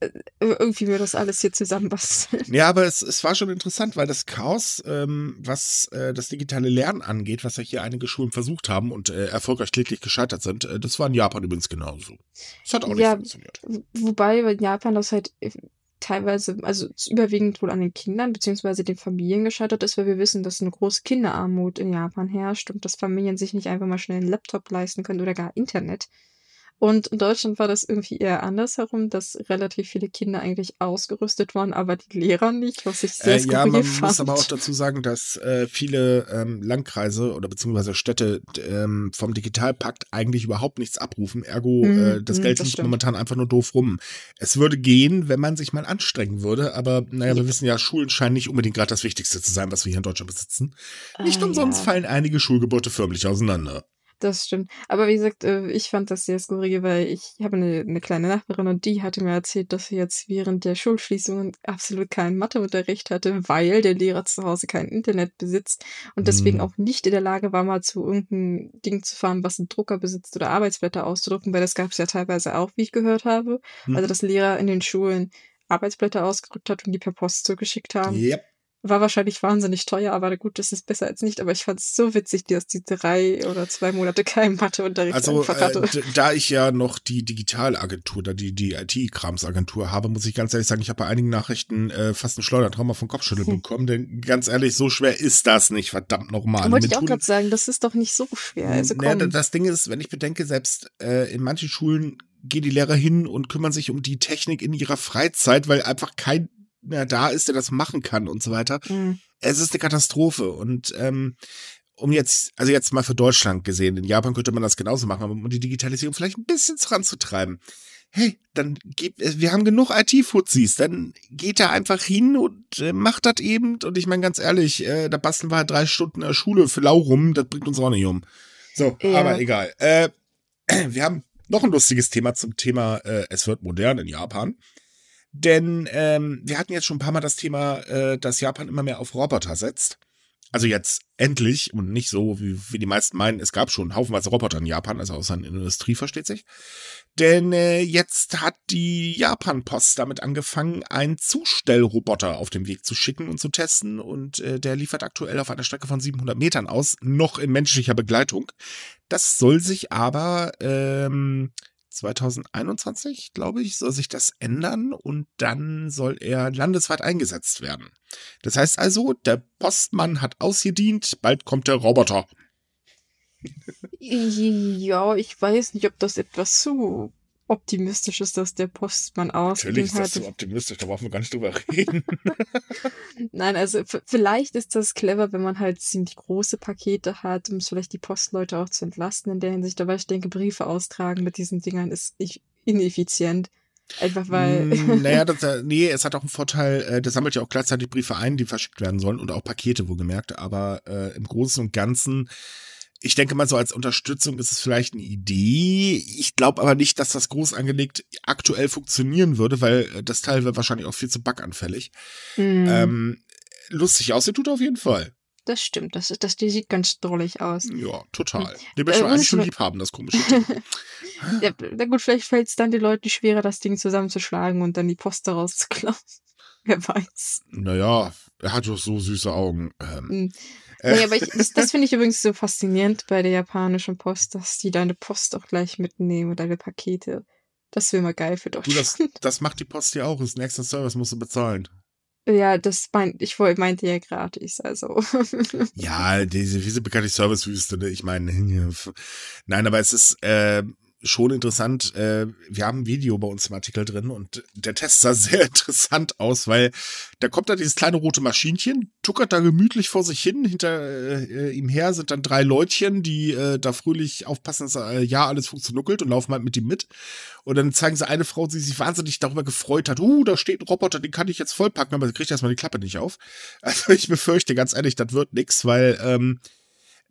äh, irgendwie mir das alles hier zusammenbasteln. Ja, aber es, es war schon interessant, weil das Chaos, ähm, was äh, das digitale Lernen angeht, was ja hier einige Schulen versucht haben und äh, erfolgreich kläglich gescheitert sind, äh, das war in Japan übrigens genauso. Das hat auch nicht ja, funktioniert. Wobei in Japan das halt teilweise, also überwiegend wohl an den Kindern beziehungsweise den Familien gescheitert ist, weil wir wissen, dass eine große Kinderarmut in Japan herrscht und dass Familien sich nicht einfach mal schnell einen Laptop leisten können oder gar Internet. Und in Deutschland war das irgendwie eher andersherum, dass relativ viele Kinder eigentlich ausgerüstet waren, aber die Lehrer nicht, was ich sehr äh, Ja, man fand. muss aber auch dazu sagen, dass äh, viele ähm, Landkreise oder beziehungsweise Städte ähm, vom Digitalpakt eigentlich überhaupt nichts abrufen. Ergo, mm, äh, das mm, Geld liegt momentan einfach nur doof rum. Es würde gehen, wenn man sich mal anstrengen würde, aber naja, ja. wir wissen ja, Schulen scheinen nicht unbedingt gerade das Wichtigste zu sein, was wir hier in Deutschland besitzen. Nicht ah, umsonst ja. fallen einige Schulgebäude förmlich auseinander. Das stimmt. Aber wie gesagt, äh, ich fand das sehr skurril, weil ich habe eine, eine kleine Nachbarin und die hatte mir erzählt, dass sie jetzt während der Schulschließungen absolut keinen Matheunterricht hatte, weil der Lehrer zu Hause kein Internet besitzt und deswegen mhm. auch nicht in der Lage war, mal zu irgendeinem Ding zu fahren, was einen Drucker besitzt oder Arbeitsblätter auszudrucken, weil das gab es ja teilweise auch, wie ich gehört habe. Mhm. Also, dass Lehrer in den Schulen Arbeitsblätter ausgedrückt hat und die per Post zugeschickt haben. Yep. War wahrscheinlich wahnsinnig teuer, aber gut, das ist besser als nicht. Aber ich fand es so witzig, dass die drei oder zwei Monate kein Matheunterricht also, einfach hatte. Äh, da ich ja noch die Digitalagentur, da die, die IT-Kramsagentur habe, muss ich ganz ehrlich sagen, ich habe bei einigen Nachrichten äh, fast ein Schleudertrauma vom Kopfschütteln hm. bekommen. Denn ganz ehrlich, so schwer ist das nicht, verdammt nochmal. Wollte ich auch gerade sagen, das ist doch nicht so schwer. Also komm. Ja, das Ding ist, wenn ich bedenke, selbst äh, in manchen Schulen gehen die Lehrer hin und kümmern sich um die Technik in ihrer Freizeit, weil einfach kein mehr da ist, der das machen kann und so weiter. Mhm. Es ist eine Katastrophe. Und ähm, um jetzt, also jetzt mal für Deutschland gesehen, in Japan könnte man das genauso machen, aber um die Digitalisierung vielleicht ein bisschen voranzutreiben. Hey, dann gibt äh, wir haben genug IT-Fuzis, dann geht da einfach hin und äh, macht das eben. Und ich meine ganz ehrlich, äh, da basteln wir halt drei Stunden in der Schule für lau rum, das bringt uns auch nicht um. So, ja. aber egal. Äh, wir haben noch ein lustiges Thema zum Thema, äh, es wird modern in Japan. Denn ähm, wir hatten jetzt schon ein paar Mal das Thema, äh, dass Japan immer mehr auf Roboter setzt. also jetzt endlich und nicht so, wie, wie die meisten meinen, es gab schon haufenweise Roboter in Japan, also außer in der Industrie, versteht sich. Denn äh, jetzt hat die Japan-Post damit angefangen, einen Zustellroboter auf dem Weg zu schicken und zu testen. Und äh, der liefert aktuell auf einer Strecke von 700 Metern aus, noch in menschlicher Begleitung. Das soll sich aber ähm, 2021, glaube ich, soll sich das ändern und dann soll er landesweit eingesetzt werden. Das heißt also, der Postmann hat ausgedient, bald kommt der Roboter. Ja, ich weiß nicht, ob das etwas zu optimistisch ist, dass der Postmann hat. Natürlich ist das zu optimistisch, da brauchen wir gar nicht drüber reden. Nein, also vielleicht ist das clever, wenn man halt ziemlich große Pakete hat, um vielleicht die Postleute auch zu entlasten in der Hinsicht. Aber ich denke, Briefe austragen mit diesen Dingern ist ineffizient. Einfach weil. Mm, naja, das, äh, nee, es hat auch einen Vorteil, äh, der sammelt ja auch gleichzeitig Briefe ein, die verschickt werden sollen und auch Pakete, wohlgemerkt. Aber äh, im Großen und Ganzen ich denke mal, so als Unterstützung ist es vielleicht eine Idee. Ich glaube aber nicht, dass das groß angelegt aktuell funktionieren würde, weil äh, das Teil wäre wahrscheinlich auch viel zu bugganfällig. Mm. Ähm, lustig aussehen tut auf jeden Fall. Das stimmt, das, das die sieht ganz drollig aus. Ja, total. Hm. Den möchte äh, eigentlich schon lieb haben, das komische Ding. ja, na gut, vielleicht fällt es dann den Leuten schwerer, das Ding zusammenzuschlagen und dann die Post daraus zu klauen. Wer weiß. Naja, er hat doch so süße Augen. Ähm, hm. Nee, aber ich, das, das finde ich übrigens so faszinierend bei der japanischen Post, dass die deine Post auch gleich mitnehmen, deine Pakete. Das wäre mal geil für Deutschland. Du, das, das macht die Post ja auch. Das ist ein extra Service, musst du bezahlen. Ja, das meint, ich meinte ja gratis, also. ja, diese, diese bekannte Servicewüste, ne? ich meine, nein, aber es ist, äh, schon interessant. Äh, wir haben ein Video bei uns im Artikel drin und der Test sah sehr interessant aus, weil da kommt da dieses kleine rote Maschinchen, tuckert da gemütlich vor sich hin. Hinter äh, ihm her sind dann drei Leutchen, die äh, da fröhlich aufpassen, dass äh, ja alles funktioniert und laufen halt mit ihm mit. Und dann zeigen sie eine Frau, die sich wahnsinnig darüber gefreut hat. Uh, da steht ein Roboter, den kann ich jetzt vollpacken, aber sie kriegt erstmal die Klappe nicht auf. Also ich befürchte ganz ehrlich, das wird nix, weil ähm,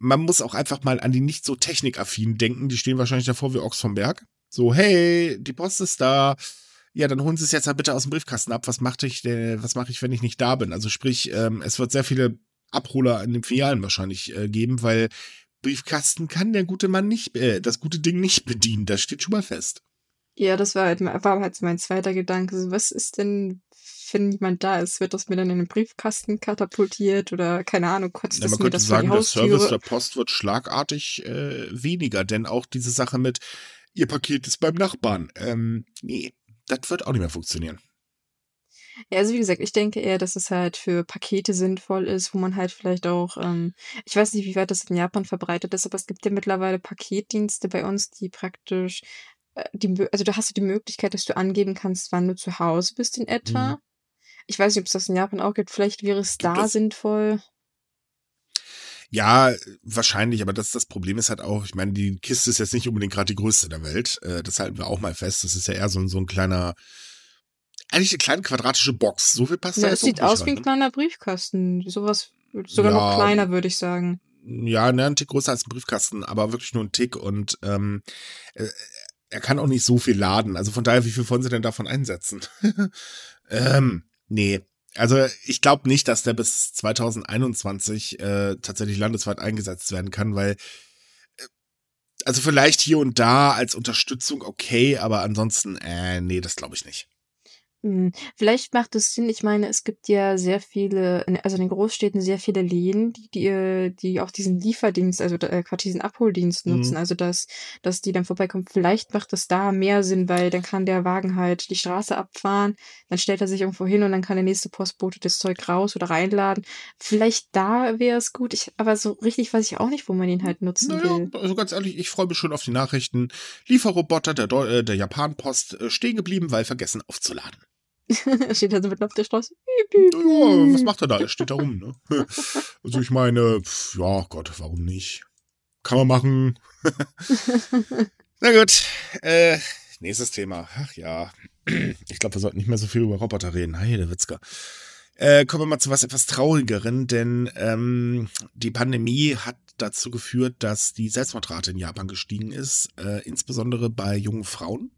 man muss auch einfach mal an die nicht so technikaffinen denken. Die stehen wahrscheinlich davor wie Ochs vom Berg. So, hey, die Post ist da. Ja, dann holen Sie es jetzt halt bitte aus dem Briefkasten ab. Was mache ich, denn, was mache ich, wenn ich nicht da bin? Also sprich, ähm, es wird sehr viele Abholer in den Filialen wahrscheinlich äh, geben, weil Briefkasten kann der gute Mann nicht, äh, das gute Ding nicht bedienen. Das steht schon mal fest. Ja, das war halt, war halt mein zweiter Gedanke. Was ist denn, wenn jemand da ist, wird das mir dann in den Briefkasten katapultiert oder keine Ahnung, kotzt ja, das mir das sagen, vor die Haustüre? Der Service der Post wird schlagartig äh, weniger, denn auch diese Sache mit, ihr Paket ist beim Nachbarn, ähm, nee, das wird auch nicht mehr funktionieren. Ja, also wie gesagt, ich denke eher, dass es halt für Pakete sinnvoll ist, wo man halt vielleicht auch, ähm, ich weiß nicht, wie weit das in Japan verbreitet ist, aber es gibt ja mittlerweile Paketdienste bei uns, die praktisch äh, die, also da hast du die Möglichkeit, dass du angeben kannst, wann du zu Hause bist in etwa. Mhm. Ich weiß nicht, ob es das in Japan auch gibt. Vielleicht wäre es da das? sinnvoll. Ja, wahrscheinlich, aber das, das Problem ist halt auch, ich meine, die Kiste ist jetzt nicht unbedingt gerade die größte der Welt. Äh, das halten wir auch mal fest. Das ist ja eher so, so ein kleiner, eigentlich eine kleine quadratische Box. So viel passt ja, da Es sieht aus wie ein ne? kleiner Briefkasten. Sowas, sogar ja, noch kleiner, würde ich sagen. Ja, ne, ein Tick größer als ein Briefkasten, aber wirklich nur ein Tick und ähm, äh, er kann auch nicht so viel laden. Also von daher, wie viel wollen sie denn davon einsetzen? ähm, Nee, also ich glaube nicht, dass der bis 2021 äh, tatsächlich landesweit eingesetzt werden kann, weil äh, also vielleicht hier und da als Unterstützung okay, aber ansonsten, äh, nee, das glaube ich nicht. Hm, vielleicht macht es Sinn, ich meine, es gibt ja sehr viele, also in den Großstädten sehr viele Läden, die, die, äh, die auch diesen Lieferdienst, also äh, quasi diesen Abholdienst nutzen, mhm. also dass, dass die dann vorbeikommen. Vielleicht macht es da mehr Sinn, weil dann kann der Wagen halt die Straße abfahren, dann stellt er sich irgendwo hin und dann kann der nächste Postbote das Zeug raus oder reinladen. Vielleicht da wäre es gut, ich, aber so richtig weiß ich auch nicht, wo man ihn halt nutzen naja, will. Also ganz ehrlich, ich freue mich schon auf die Nachrichten. Lieferroboter der, äh, der Japan-Post äh, stehen geblieben, weil vergessen aufzuladen. Er steht also mitten auf der Straße. Ja, was macht er da? Er steht da rum, ne? Also ich meine, ja Gott, warum nicht? Kann man machen. Na gut, äh, nächstes Thema. Ach ja, ich glaube, wir sollten nicht mehr so viel über Roboter reden. Hey, der Witzka. Äh, kommen wir mal zu was etwas Traurigeren, denn ähm, die Pandemie hat dazu geführt, dass die Selbstmordrate in Japan gestiegen ist, äh, insbesondere bei jungen Frauen.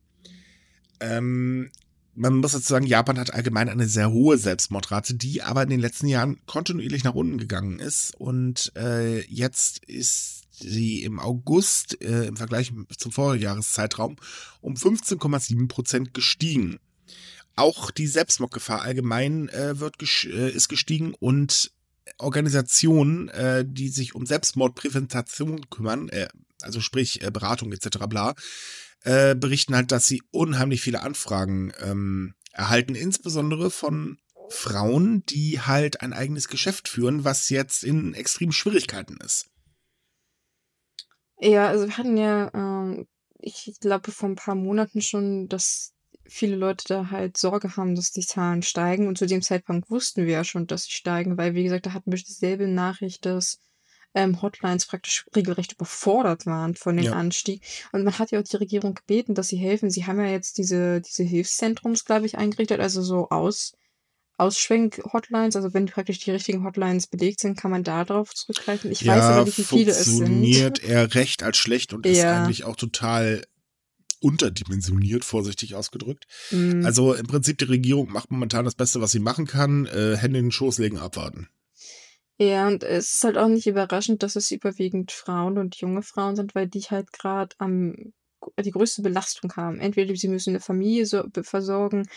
Ähm, man muss dazu sagen, Japan hat allgemein eine sehr hohe Selbstmordrate, die aber in den letzten Jahren kontinuierlich nach unten gegangen ist. Und äh, jetzt ist sie im August äh, im Vergleich zum Vorjahreszeitraum um 15,7 Prozent gestiegen. Auch die Selbstmordgefahr allgemein äh, wird äh, ist gestiegen und Organisationen, äh, die sich um Selbstmordprävention kümmern, äh, also sprich äh, Beratung etc. bla, äh, berichten halt, dass sie unheimlich viele Anfragen ähm, erhalten, insbesondere von Frauen, die halt ein eigenes Geschäft führen, was jetzt in extremen Schwierigkeiten ist. Ja, also wir hatten ja, ähm, ich glaube, vor ein paar Monaten schon, dass viele Leute da halt Sorge haben, dass die Zahlen steigen. Und zu dem Zeitpunkt wussten wir ja schon, dass sie steigen, weil, wie gesagt, da hatten wir dieselbe Nachricht, dass ähm, Hotlines praktisch regelrecht überfordert waren von dem ja. Anstieg. Und man hat ja auch die Regierung gebeten, dass sie helfen. Sie haben ja jetzt diese, diese Hilfszentrums, glaube ich, eingerichtet, also so aus, Ausschwenk-Hotlines, also wenn praktisch die richtigen Hotlines belegt sind, kann man darauf zurückgreifen. Ich ja, weiß aber nicht, wie viele es sind. Funktioniert eher recht als schlecht und ja. ist eigentlich auch total unterdimensioniert, vorsichtig ausgedrückt. Mm. Also im Prinzip die Regierung macht momentan das Beste, was sie machen kann. Äh, Hände in den Schoß legen, abwarten. Ja, und es ist halt auch nicht überraschend, dass es überwiegend Frauen und junge Frauen sind, weil die halt gerade am die größte Belastung haben. Entweder sie müssen eine Familie so versorgen,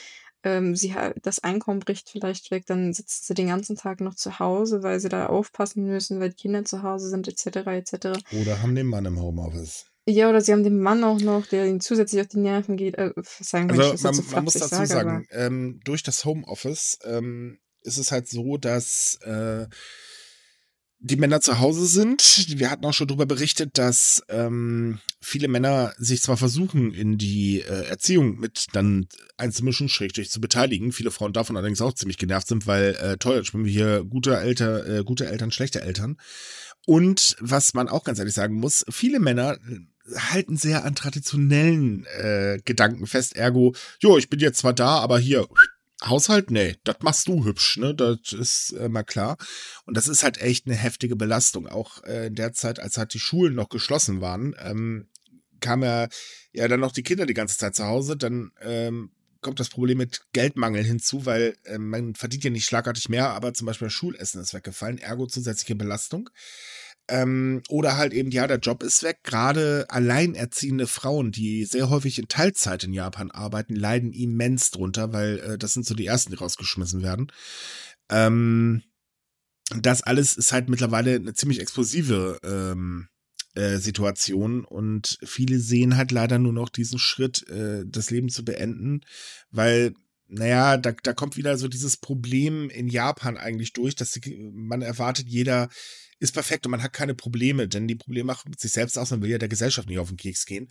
ähm, sie das Einkommen bricht vielleicht weg, dann sitzen sie den ganzen Tag noch zu Hause, weil sie da aufpassen müssen, weil die Kinder zu Hause sind, etc. etc. Oder haben den Mann im Homeoffice. Ja, oder sie haben den Mann auch noch, der ihnen zusätzlich auf die Nerven geht. Äh, sagen also man, so man muss dazu sage, sagen, ähm, durch das Homeoffice ähm, ist es halt so, dass äh, die Männer zu Hause sind. Wir hatten auch schon darüber berichtet, dass ähm, viele Männer sich zwar versuchen, in die äh, Erziehung mit dann einzumischen, schrägstrich zu beteiligen. Viele Frauen davon allerdings auch ziemlich genervt sind, weil äh, toll, jetzt spielen wir hier gute, Elter, äh, gute Eltern, schlechte Eltern. Und was man auch ganz ehrlich sagen muss, viele Männer halten sehr an traditionellen äh, Gedanken fest. Ergo, jo, ich bin jetzt zwar da, aber hier Haushalt, nee, das machst du hübsch, ne? Das ist äh, mal klar. Und das ist halt echt eine heftige Belastung. Auch äh, in der Zeit, als halt die Schulen noch geschlossen waren, ähm, kam ja, ja dann noch die Kinder die ganze Zeit zu Hause. Dann ähm, kommt das Problem mit Geldmangel hinzu, weil äh, man verdient ja nicht schlagartig mehr, aber zum Beispiel Schulessen ist weggefallen, ergo zusätzliche Belastung. Ähm, oder halt eben, ja, der Job ist weg. Gerade alleinerziehende Frauen, die sehr häufig in Teilzeit in Japan arbeiten, leiden immens drunter, weil äh, das sind so die ersten, die rausgeschmissen werden. Ähm, das alles ist halt mittlerweile eine ziemlich explosive ähm, äh, Situation und viele sehen halt leider nur noch diesen Schritt, äh, das Leben zu beenden, weil naja, da, da kommt wieder so dieses Problem in Japan eigentlich durch, dass die, man erwartet, jeder ist perfekt und man hat keine Probleme, denn die Probleme machen sich selbst aus, man will ja der Gesellschaft nicht auf den Keks gehen.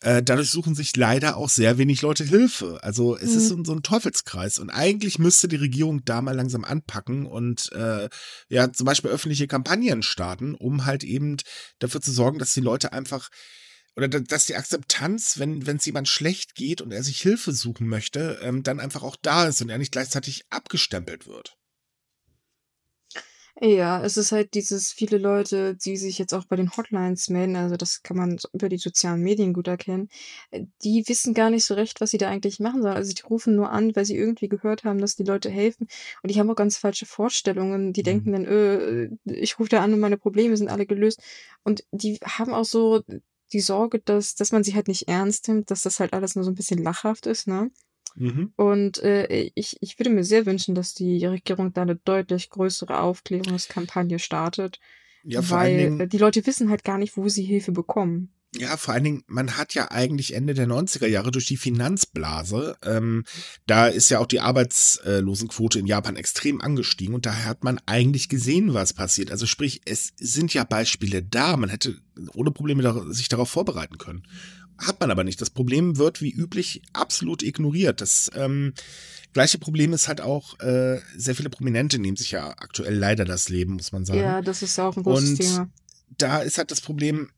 Äh, dadurch suchen sich leider auch sehr wenig Leute Hilfe. Also es mhm. ist so, so, ein Teufelskreis und eigentlich müsste die Regierung da mal langsam anpacken und äh, ja zum Beispiel öffentliche Kampagnen starten, um halt eben dafür zu sorgen, dass die Leute einfach oder dass die Akzeptanz, wenn wenn es jemand schlecht geht und er sich Hilfe suchen möchte, ähm, dann einfach auch da ist und er nicht gleichzeitig abgestempelt wird. Ja, es ist halt dieses viele Leute, die sich jetzt auch bei den Hotlines melden, also das kann man über die sozialen Medien gut erkennen, äh, die wissen gar nicht so recht, was sie da eigentlich machen sollen. Also die rufen nur an, weil sie irgendwie gehört haben, dass die Leute helfen. Und die haben auch ganz falsche Vorstellungen. Die mhm. denken dann, äh, ich rufe da an und meine Probleme sind alle gelöst. Und die haben auch so die Sorge, dass, dass man sie halt nicht ernst nimmt, dass das halt alles nur so ein bisschen lachhaft ist, ne? Mhm. Und äh, ich, ich würde mir sehr wünschen, dass die Regierung da eine deutlich größere Aufklärungskampagne startet. Ja, weil Dingen, äh, die Leute wissen halt gar nicht, wo sie Hilfe bekommen. Ja, vor allen Dingen, man hat ja eigentlich Ende der 90er Jahre durch die Finanzblase, ähm, da ist ja auch die Arbeitslosenquote in Japan extrem angestiegen und daher hat man eigentlich gesehen, was passiert. Also sprich, es sind ja Beispiele da, man hätte ohne Probleme sich darauf vorbereiten können hat man aber nicht. Das Problem wird wie üblich absolut ignoriert. Das ähm, gleiche Problem ist halt auch, äh, sehr viele Prominente nehmen sich ja aktuell leider das Leben, muss man sagen. Ja, das ist auch ein großes Und Thema. Da ist halt das Problem,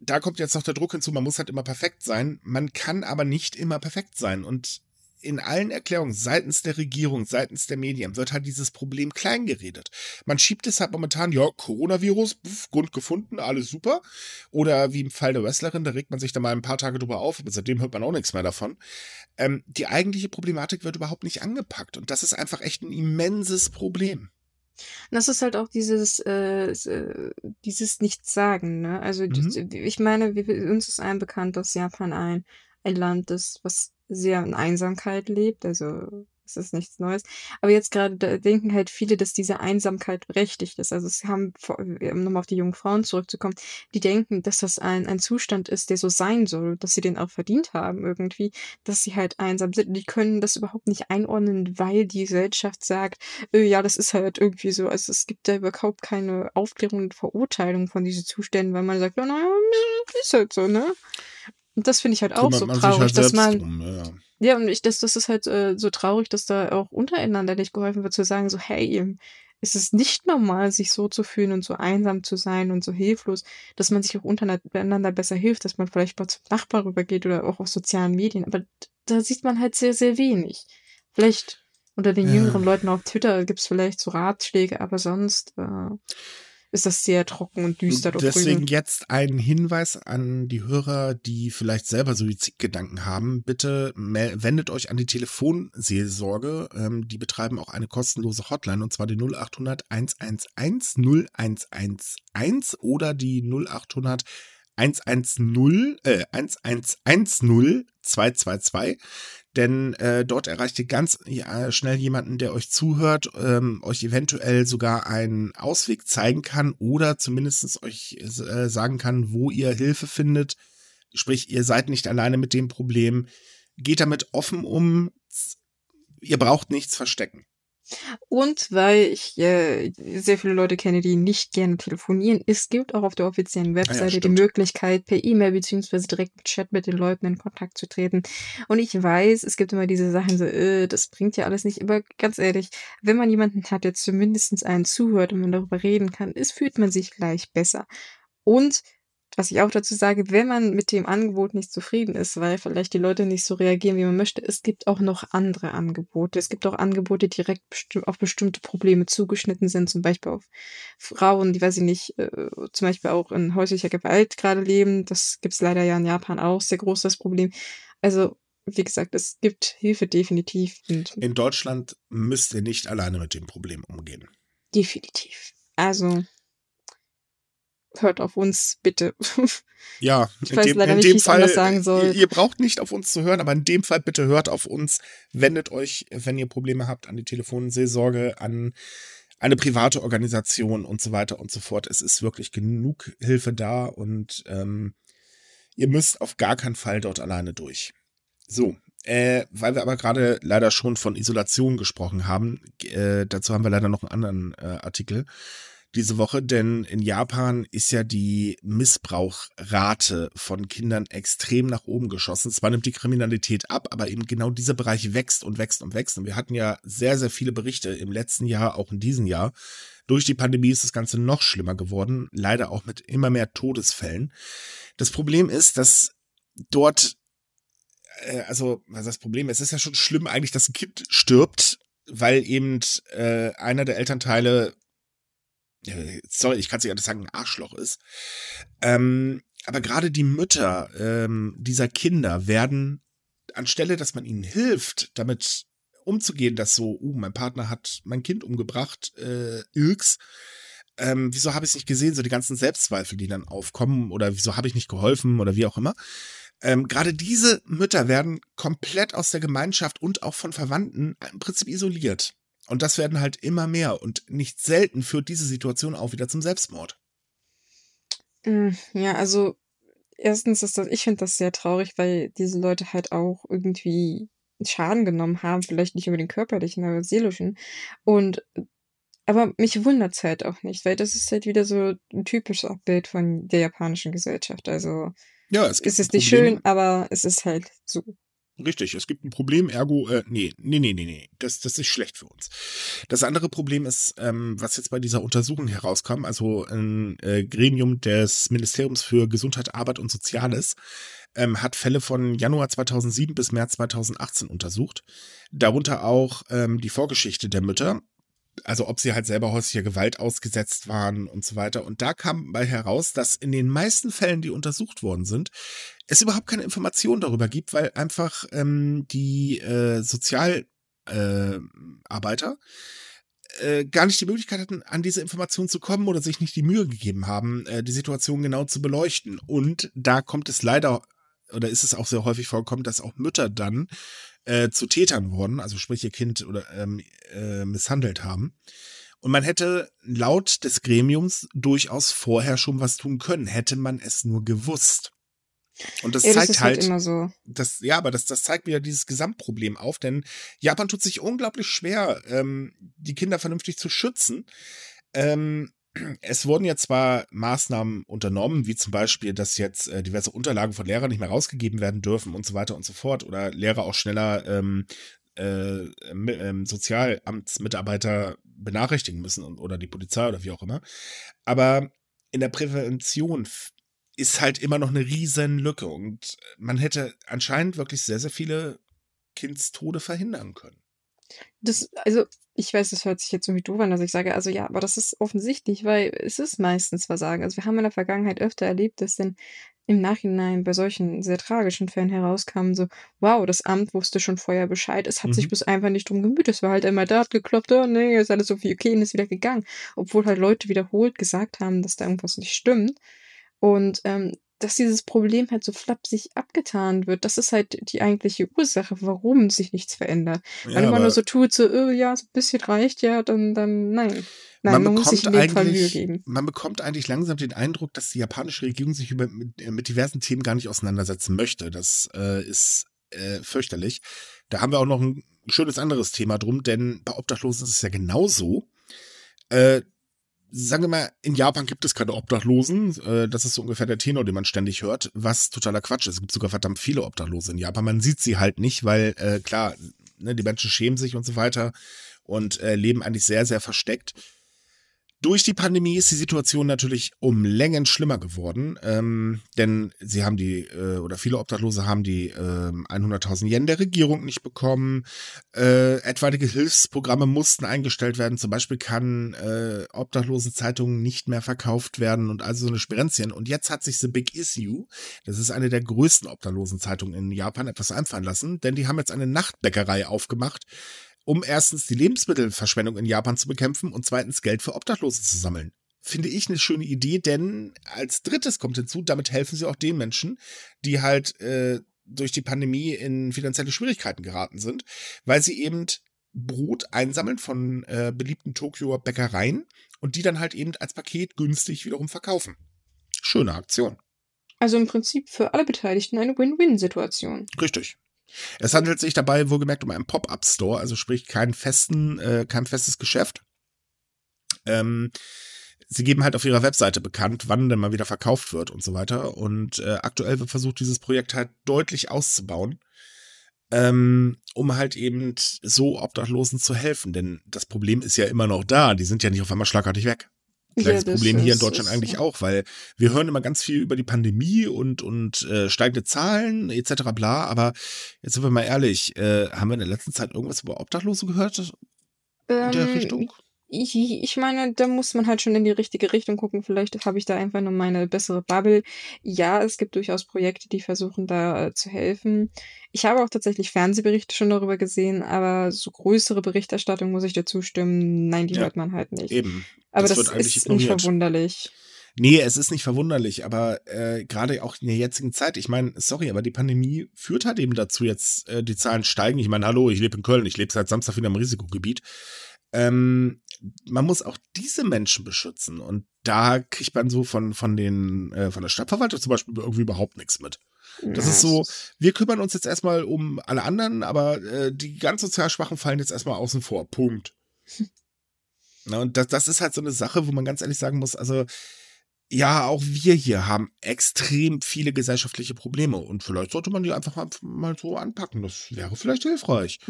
da kommt jetzt noch der Druck hinzu, man muss halt immer perfekt sein. Man kann aber nicht immer perfekt sein. Und in allen Erklärungen seitens der Regierung, seitens der Medien wird halt dieses Problem kleingeredet. Man schiebt es halt momentan, ja, Coronavirus, pf, Grund gefunden, alles super. Oder wie im Fall der Wrestlerin, da regt man sich da mal ein paar Tage drüber auf, aber seitdem hört man auch nichts mehr davon. Ähm, die eigentliche Problematik wird überhaupt nicht angepackt und das ist einfach echt ein immenses Problem. Das ist halt auch dieses, äh, äh dieses Nichtsagen, ne? Also, mhm. ich meine, wir, uns ist allen bekannt, dass Japan ein, ein Land ist, was sehr in Einsamkeit lebt. Also das ist nichts Neues. Aber jetzt gerade denken halt viele, dass diese Einsamkeit berechtigt ist. Also es haben, um nochmal auf die jungen Frauen zurückzukommen, die denken, dass das ein, ein Zustand ist, der so sein soll, dass sie den auch verdient haben irgendwie, dass sie halt einsam sind. Die können das überhaupt nicht einordnen, weil die Gesellschaft sagt, äh, ja, das ist halt irgendwie so. Also es gibt da überhaupt keine Aufklärung und Verurteilung von diesen Zuständen, weil man sagt, ja, naja, ist halt so, ne? Und das finde ich halt auch so traurig, halt dass man. Drum, ja. ja, und ich, das, das ist halt äh, so traurig, dass da auch untereinander nicht geholfen wird, zu sagen, so, hey, es ist nicht normal, sich so zu fühlen und so einsam zu sein und so hilflos, dass man sich auch untereinander besser hilft, dass man vielleicht mal zum Nachbar rübergeht oder auch auf sozialen Medien. Aber da sieht man halt sehr, sehr wenig. Vielleicht unter den jüngeren Leuten auf Twitter gibt es vielleicht so Ratschläge, aber sonst. Äh, ist das sehr trocken und düster. Deswegen drüben. jetzt ein Hinweis an die Hörer, die vielleicht selber Suizidgedanken haben. Bitte wendet euch an die Telefonseelsorge. Ähm, die betreiben auch eine kostenlose Hotline und zwar die 0800 111 0111 oder die 0800 110 äh, 1110 222 denn äh, dort erreicht ihr ganz ja, schnell jemanden, der euch zuhört, ähm, euch eventuell sogar einen Ausweg zeigen kann oder zumindest euch äh, sagen kann, wo ihr Hilfe findet. Sprich, ihr seid nicht alleine mit dem Problem. Geht damit offen um. Ihr braucht nichts verstecken. Und weil ich äh, sehr viele Leute kenne, die nicht gerne telefonieren, es gibt auch auf der offiziellen Webseite ah ja, die Möglichkeit, per E-Mail beziehungsweise direkt im Chat mit den Leuten in Kontakt zu treten. Und ich weiß, es gibt immer diese Sachen so, äh, das bringt ja alles nicht. Aber ganz ehrlich, wenn man jemanden hat, der zumindest einen zuhört und man darüber reden kann, ist, fühlt man sich gleich besser. Und was ich auch dazu sage, wenn man mit dem Angebot nicht zufrieden ist, weil vielleicht die Leute nicht so reagieren, wie man möchte, es gibt auch noch andere Angebote. Es gibt auch Angebote, die direkt auf bestimmte Probleme zugeschnitten sind, zum Beispiel auf Frauen, die, weiß ich nicht, äh, zum Beispiel auch in häuslicher Gewalt gerade leben. Das gibt es leider ja in Japan auch, sehr groß das Problem. Also, wie gesagt, es gibt Hilfe definitiv. in Deutschland müsst ihr nicht alleine mit dem Problem umgehen. Definitiv. Also, hört auf uns, bitte. Ja, ich weiß dem, leider nicht, wie ich Fall, sagen soll. Ihr, ihr, braucht nicht auf uns zu hören, aber in dem Fall bitte hört auf uns. Wendet euch, wenn ihr Probleme habt, an die Telefonseelsorge, an eine private Organisation und so weiter und so fort. Es ist wirklich genug Hilfe da und ähm, ihr müsst auf gar keinen Fall dort alleine durch. So, äh, weil wir aber gerade leider schon von Isolation gesprochen haben, äh, dazu haben wir leider noch einen anderen äh, Artikel diese Woche, denn in Japan ist ja die Missbrauchrate von Kindern extrem nach oben geschossen. Zwar nimmt die Kriminalität ab, aber eben genau dieser Bereich wächst und wächst und wächst. Und wir hatten ja sehr, sehr viele Berichte im letzten Jahr, auch in diesem Jahr. Durch die Pandemie ist das Ganze noch schlimmer geworden, leider auch mit immer mehr Todesfällen. Das Problem ist, dass dort, äh, also, was das Problem? Es ist ja schon schlimm eigentlich, dass ein Kind stirbt, weil eben äh, einer der Elternteile sorry, ich kann es nicht anders sagen, ein Arschloch ist. Ähm, aber gerade die Mütter ähm, dieser Kinder werden, anstelle, dass man ihnen hilft, damit umzugehen, dass so, uh, mein Partner hat mein Kind umgebracht, äh, Irks, ähm, wieso habe ich es nicht gesehen, so die ganzen Selbstzweifel, die dann aufkommen, oder wieso habe ich nicht geholfen, oder wie auch immer. Ähm, Gerade diese Mütter werden komplett aus der Gemeinschaft und auch von Verwandten im Prinzip isoliert. Und das werden halt immer mehr. Und nicht selten führt diese Situation auch wieder zum Selbstmord. Mm, ja, also erstens ist das, ich finde das sehr traurig, weil diese Leute halt auch irgendwie Schaden genommen haben, vielleicht nicht über den körperlichen, aber seelischen. Und aber mich wundert es halt auch nicht, weil das ist halt wieder so ein typisches Abbild von der japanischen Gesellschaft. Also ja, es, es ist nicht schön, aber es ist halt so. Richtig, es gibt ein Problem, ergo, äh, nee, nee, nee, nee, nee, das, das ist schlecht für uns. Das andere Problem ist, ähm, was jetzt bei dieser Untersuchung herauskam, also ein äh, Gremium des Ministeriums für Gesundheit, Arbeit und Soziales ähm, hat Fälle von Januar 2007 bis März 2018 untersucht, darunter auch ähm, die Vorgeschichte der Mütter, also ob sie halt selber häuslicher Gewalt ausgesetzt waren und so weiter. Und da kam bei heraus, dass in den meisten Fällen, die untersucht worden sind, es überhaupt keine Informationen darüber gibt, weil einfach ähm, die äh, Sozialarbeiter äh, gar nicht die Möglichkeit hatten, an diese Informationen zu kommen oder sich nicht die Mühe gegeben haben, äh, die Situation genau zu beleuchten. Und da kommt es leider oder ist es auch sehr häufig vorgekommen, dass auch Mütter dann äh, zu Tätern wurden, also sprich ihr Kind oder ähm, äh, misshandelt haben. Und man hätte laut des Gremiums durchaus vorher schon was tun können, hätte man es nur gewusst. Und das ja, zeigt das halt, halt immer so. Das, ja, aber das, das zeigt wieder dieses Gesamtproblem auf, denn Japan tut sich unglaublich schwer, ähm, die Kinder vernünftig zu schützen. Ähm, es wurden ja zwar Maßnahmen unternommen, wie zum Beispiel, dass jetzt äh, diverse Unterlagen von Lehrern nicht mehr rausgegeben werden dürfen und so weiter und so fort oder Lehrer auch schneller ähm, äh, ähm, Sozialamtsmitarbeiter benachrichtigen müssen und, oder die Polizei oder wie auch immer. Aber in der Prävention ist halt immer noch eine riesen Lücke und man hätte anscheinend wirklich sehr, sehr viele Kindstode verhindern können. Das, also ich weiß, das hört sich jetzt irgendwie doof an, dass ich sage, also ja, aber das ist offensichtlich, weil es ist meistens Versagen. Also wir haben in der Vergangenheit öfter erlebt, dass dann im Nachhinein bei solchen sehr tragischen Fällen herauskam, so, wow, das Amt wusste schon vorher Bescheid, es hat mhm. sich bis einfach nicht drum gemüht, es war halt einmal da, hat gekloppt, oh nee, ist alles so viel okay und ist wieder gegangen. Obwohl halt Leute wiederholt gesagt haben, dass da irgendwas nicht stimmt. Und ähm, dass dieses Problem halt so flapsig abgetan wird, das ist halt die eigentliche Ursache, warum sich nichts verändert. Ja, Wenn man nur so tut, so, oh, ja, so ein bisschen reicht, ja, dann, dann nein. Nein, man, man muss sich in dem Fall Mühe geben. Man bekommt eigentlich langsam den Eindruck, dass die japanische Regierung sich über, mit, äh, mit diversen Themen gar nicht auseinandersetzen möchte. Das äh, ist äh, fürchterlich. Da haben wir auch noch ein schönes anderes Thema drum, denn bei Obdachlosen ist es ja genauso. Äh, sagen wir mal, in Japan gibt es keine Obdachlosen. Äh, das ist so ungefähr der Tenor, den man ständig hört, was totaler Quatsch ist. Es gibt sogar verdammt viele Obdachlose in Japan. Man sieht sie halt nicht, weil äh, klar, ne, die Menschen schämen sich und so weiter und äh, leben eigentlich sehr, sehr versteckt. Durch die Pandemie ist die Situation natürlich um Längen schlimmer geworden, ähm, denn sie haben die, äh, oder viele Obdachlose haben die äh, 100.000 Yen der Regierung nicht bekommen. Äh, etwaige Hilfsprogramme mussten eingestellt werden. Zum Beispiel kann äh, Obdachlosenzeitungen nicht mehr verkauft werden und also so eine Spirenzien. Und jetzt hat sich The Big Issue, das ist eine der größten Obdachlosenzeitungen in Japan, etwas einfallen lassen, denn die haben jetzt eine Nachtbäckerei aufgemacht, um erstens die Lebensmittelverschwendung in Japan zu bekämpfen und zweitens Geld für Obdachlose zu sammeln. Finde ich eine schöne Idee, denn als drittes kommt hinzu, damit helfen sie auch den Menschen, die halt äh, durch die Pandemie in finanzielle Schwierigkeiten geraten sind, weil sie eben Brot einsammeln von äh, beliebten Tokioer Bäckereien und die dann halt eben als Paket günstig wiederum verkaufen. Schöne Aktion. Also im Prinzip für alle Beteiligten eine Win-Win-Situation. Richtig. Es handelt sich dabei wohlgemerkt um einen Pop-up-Store, also sprich kein festen, äh, kein festes Geschäft. Ähm, sie geben halt auf ihrer Webseite bekannt, wann denn mal wieder verkauft wird und so weiter. Und äh, aktuell wird versucht, dieses Projekt halt deutlich auszubauen, ähm, um halt eben so Obdachlosen zu helfen. Denn das Problem ist ja immer noch da. Die sind ja nicht auf einmal schlagartig weg. Gleiches ja, Problem hier in Deutschland ist, eigentlich auch, weil wir hören immer ganz viel über die Pandemie und, und äh, steigende Zahlen etc. bla, aber jetzt sind wir mal ehrlich, äh, haben wir in der letzten Zeit irgendwas über Obdachlose gehört in der ähm, Richtung? Ich, ich meine, da muss man halt schon in die richtige Richtung gucken. Vielleicht habe ich da einfach nur meine bessere Bubble. Ja, es gibt durchaus Projekte, die versuchen da äh, zu helfen. Ich habe auch tatsächlich Fernsehberichte schon darüber gesehen, aber so größere Berichterstattung muss ich dazu stimmen. Nein, die ja, hört man halt nicht. Eben. Aber das, das ist nicht verwunderlich. Nee, es ist nicht verwunderlich, aber äh, gerade auch in der jetzigen Zeit, ich meine, sorry, aber die Pandemie führt halt eben dazu, jetzt äh, die Zahlen steigen. Ich meine, hallo, ich lebe in Köln, ich lebe seit Samstag wieder im Risikogebiet. Ähm, man muss auch diese Menschen beschützen. Und da kriegt man so von, von den, äh, von der Stadtverwaltung zum Beispiel irgendwie überhaupt nichts mit. Das ist so, wir kümmern uns jetzt erstmal um alle anderen, aber äh, die ganz sozial Schwachen fallen jetzt erstmal außen vor. Punkt. Na, und das, das ist halt so eine Sache, wo man ganz ehrlich sagen muss, also ja, auch wir hier haben extrem viele gesellschaftliche Probleme und vielleicht sollte man die einfach mal, mal so anpacken. Das wäre vielleicht hilfreich.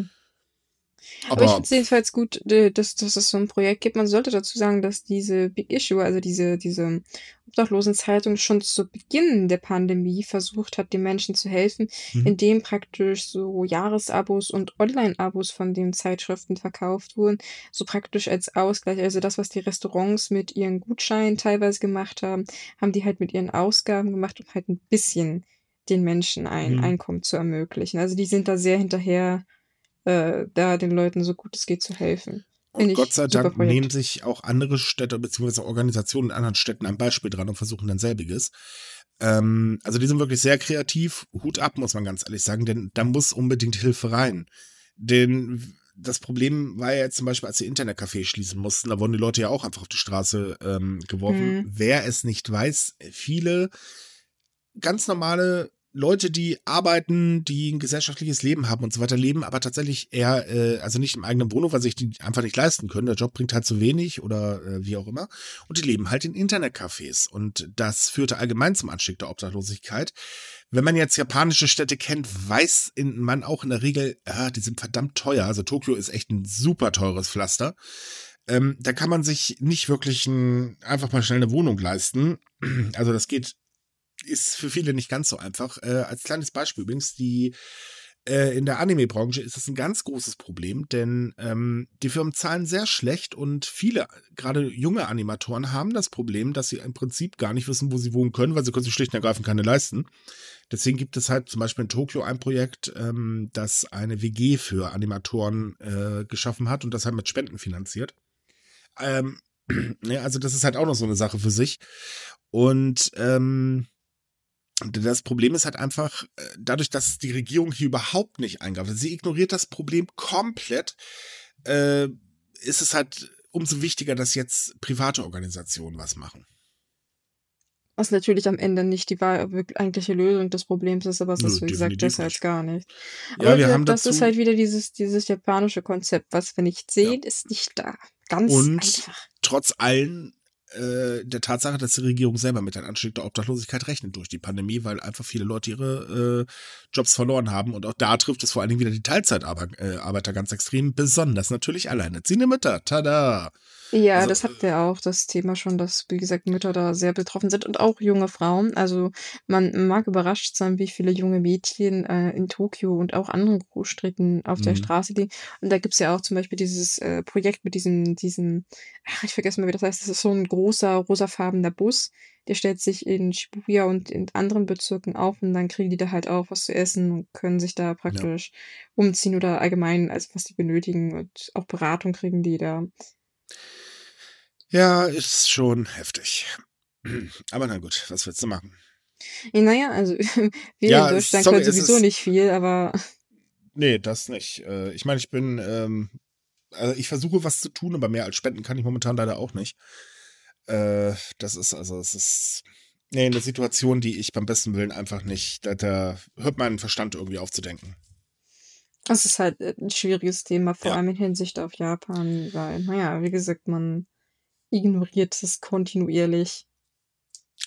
Aber, Aber ich finde es jedenfalls gut, dass, dass es so ein Projekt gibt. Man sollte dazu sagen, dass diese Big Issue, also diese, diese Obdachlosenzeitung schon zu Beginn der Pandemie versucht hat, den Menschen zu helfen, mhm. indem praktisch so Jahresabos und Online-Abos von den Zeitschriften verkauft wurden, so praktisch als Ausgleich. Also das, was die Restaurants mit ihren Gutscheinen teilweise gemacht haben, haben die halt mit ihren Ausgaben gemacht, um halt ein bisschen den Menschen ein mhm. Einkommen zu ermöglichen. Also die sind da sehr hinterher, äh, da den Leuten so gut es geht zu helfen. Und Gott sei Dank nehmen sich auch andere Städte bzw. Organisationen in anderen Städten ein Beispiel dran und versuchen dann selbiges. Ähm, also die sind wirklich sehr kreativ. Hut ab, muss man ganz ehrlich sagen, denn da muss unbedingt Hilfe rein. Denn das Problem war ja jetzt zum Beispiel, als die Internetcafés schließen mussten, da wurden die Leute ja auch einfach auf die Straße ähm, geworfen. Mhm. Wer es nicht weiß, viele ganz normale Leute, die arbeiten, die ein gesellschaftliches Leben haben und so weiter leben, aber tatsächlich eher, äh, also nicht im eigenen Wohnung, weil sich die einfach nicht leisten können. Der Job bringt halt zu wenig oder äh, wie auch immer. Und die leben halt in Internetcafés. Und das führte allgemein zum Anstieg der Obdachlosigkeit. Wenn man jetzt japanische Städte kennt, weiß man auch in der Regel, ja, die sind verdammt teuer. Also Tokio ist echt ein super teures Pflaster. Ähm, da kann man sich nicht wirklich ein, einfach mal schnell eine Wohnung leisten. Also das geht ist für viele nicht ganz so einfach. Äh, als kleines Beispiel übrigens, die äh, in der Anime-Branche ist das ein ganz großes Problem, denn ähm, die Firmen zahlen sehr schlecht und viele, gerade junge Animatoren, haben das Problem, dass sie im Prinzip gar nicht wissen, wo sie wohnen können, weil sie können sich schlicht und ergreifend keine leisten. Deswegen gibt es halt zum Beispiel in Tokio ein Projekt, ähm, das eine WG für Animatoren äh, geschaffen hat und das halt mit Spenden finanziert. Ähm, ja, also das ist halt auch noch so eine Sache für sich. Und ähm, das Problem ist halt einfach, äh, dadurch, dass die Regierung hier überhaupt nicht eingreift, sie ignoriert das Problem komplett, äh, ist es halt umso wichtiger, dass jetzt private Organisationen was machen. Was natürlich am Ende nicht die eigentliche Lösung des Problems ist, aber es ist, wie gesagt, das halt gar nicht. Aber ja, wir haben das ist halt wieder dieses, dieses japanische Konzept, was wir nicht sehen, ja. ist nicht da. Ganz Und einfach. trotz allen äh, der Tatsache, dass die Regierung selber mit Anstieg der Obdachlosigkeit rechnet durch die Pandemie, weil einfach viele Leute ihre äh, Jobs verloren haben. Und auch da trifft es vor allen Dingen wieder die Teilzeitarbeiter ganz extrem, besonders natürlich alleinerziehende Mütter. Tada! Ja, also, das hatten wir auch, das Thema schon, dass, wie gesagt, Mütter da sehr betroffen sind und auch junge Frauen. Also man mag überrascht sein, wie viele junge Mädchen äh, in Tokio und auch anderen Großstädten auf der mhm. Straße liegen. Und da gibt's ja auch zum Beispiel dieses äh, Projekt mit diesem, diesem, ach, ich vergesse mal, wie das heißt, das ist so ein großer, rosafarbener Bus, der stellt sich in Shibuya und in anderen Bezirken auf und dann kriegen die da halt auch was zu essen und können sich da praktisch ja. umziehen oder allgemein, also was die benötigen und auch Beratung kriegen die da. Ja, ist schon heftig. Aber na gut, was willst du machen? Ja, naja, also wir ja, in Deutschland sorry, können sowieso nicht viel, aber. Nee, das nicht. Äh, ich meine, ich bin, ähm, also ich versuche was zu tun, aber mehr als spenden kann ich momentan leider auch nicht. Äh, das ist also, es ist nee, eine Situation, die ich beim besten Willen einfach nicht, da, da hört mein Verstand irgendwie aufzudenken. Das ist halt äh, ein schwieriges Thema, vor ja. allem in Hinsicht auf Japan, weil, naja, wie gesagt, man ignoriert es kontinuierlich.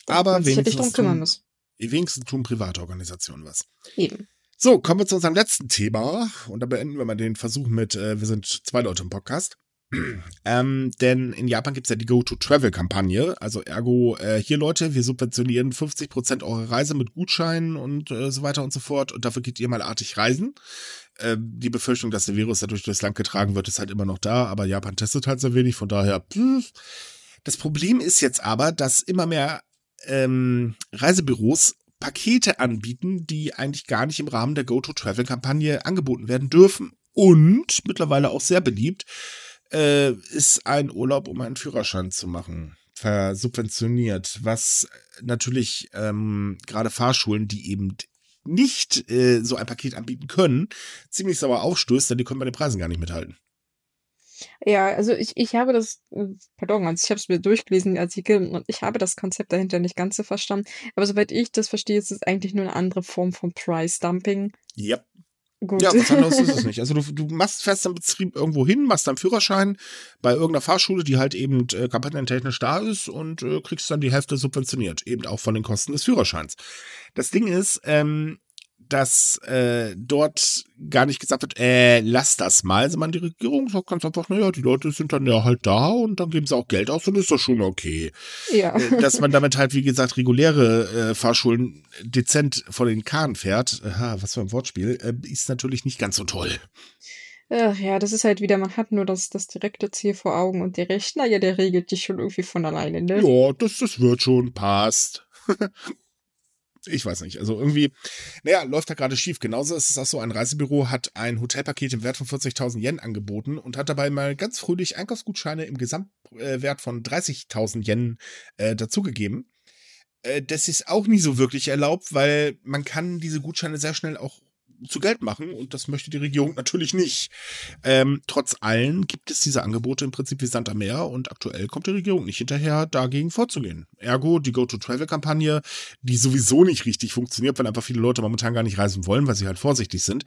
Aber man wenigstens, kümmern muss. wenigstens tun private Organisationen was. Eben. So, kommen wir zu unserem letzten Thema und da beenden wir mal den Versuch mit, äh, wir sind zwei Leute im Podcast. ähm, denn in Japan gibt es ja die Go-to-Travel-Kampagne. Also ergo, äh, hier Leute, wir subventionieren 50% eurer Reise mit Gutscheinen und äh, so weiter und so fort. Und dafür geht ihr mal artig reisen. Äh, die Befürchtung, dass der Virus dadurch durchs Land getragen wird, ist halt immer noch da. Aber Japan testet halt sehr wenig. Von daher, pff. das Problem ist jetzt aber, dass immer mehr ähm, Reisebüros Pakete anbieten, die eigentlich gar nicht im Rahmen der Go-to-Travel-Kampagne angeboten werden dürfen. Und mittlerweile auch sehr beliebt äh, ist ein Urlaub, um einen Führerschein zu machen, versubventioniert, was natürlich ähm, gerade Fahrschulen, die eben nicht äh, so ein Paket anbieten können, ziemlich sauer aufstößt, denn die können bei den Preisen gar nicht mithalten. Ja, also ich, ich habe das, äh, pardon, also ich habe es mir durchgelesen, den Artikel, und ich habe das Konzept dahinter nicht ganz so verstanden. Aber soweit ich das verstehe, ist es eigentlich nur eine andere Form von Price Dumping. Yep Gut. Ja, was anderes ist es nicht. Also du, du machst fest am Betrieb irgendwo hin, machst deinen Führerschein bei irgendeiner Fahrschule, die halt eben äh, kampagnentechnisch da ist und äh, kriegst dann die Hälfte subventioniert, eben auch von den Kosten des Führerscheins. Das Ding ist, ähm, dass äh, dort gar nicht gesagt wird, äh, lass das mal, sondern die Regierung sagt ganz einfach, naja, die Leute sind dann ja halt da und dann geben sie auch Geld aus und ist das schon okay. Ja. Äh, dass man damit halt, wie gesagt, reguläre äh, Fahrschulen dezent vor den Kahn fährt, aha, was für ein Wortspiel, äh, ist natürlich nicht ganz so toll. Ach ja, das ist halt wieder, man hat nur das, das direkte Ziel vor Augen und der Rechner, ja, der regelt dich schon irgendwie von alleine, ne? Ja, das, das wird schon, passt. ich weiß nicht. Also irgendwie, naja, läuft da gerade schief. Genauso ist es auch so, ein Reisebüro hat ein Hotelpaket im Wert von 40.000 Yen angeboten und hat dabei mal ganz fröhlich Einkaufsgutscheine im Gesamtwert von 30.000 Yen äh, dazugegeben. Äh, das ist auch nie so wirklich erlaubt, weil man kann diese Gutscheine sehr schnell auch zu Geld machen und das möchte die Regierung natürlich nicht. Ähm, trotz allem gibt es diese Angebote im Prinzip wie Sand am Meer und aktuell kommt die Regierung nicht hinterher, dagegen vorzugehen. Ergo, die Go-to-Travel-Kampagne, die sowieso nicht richtig funktioniert, weil einfach viele Leute momentan gar nicht reisen wollen, weil sie halt vorsichtig sind,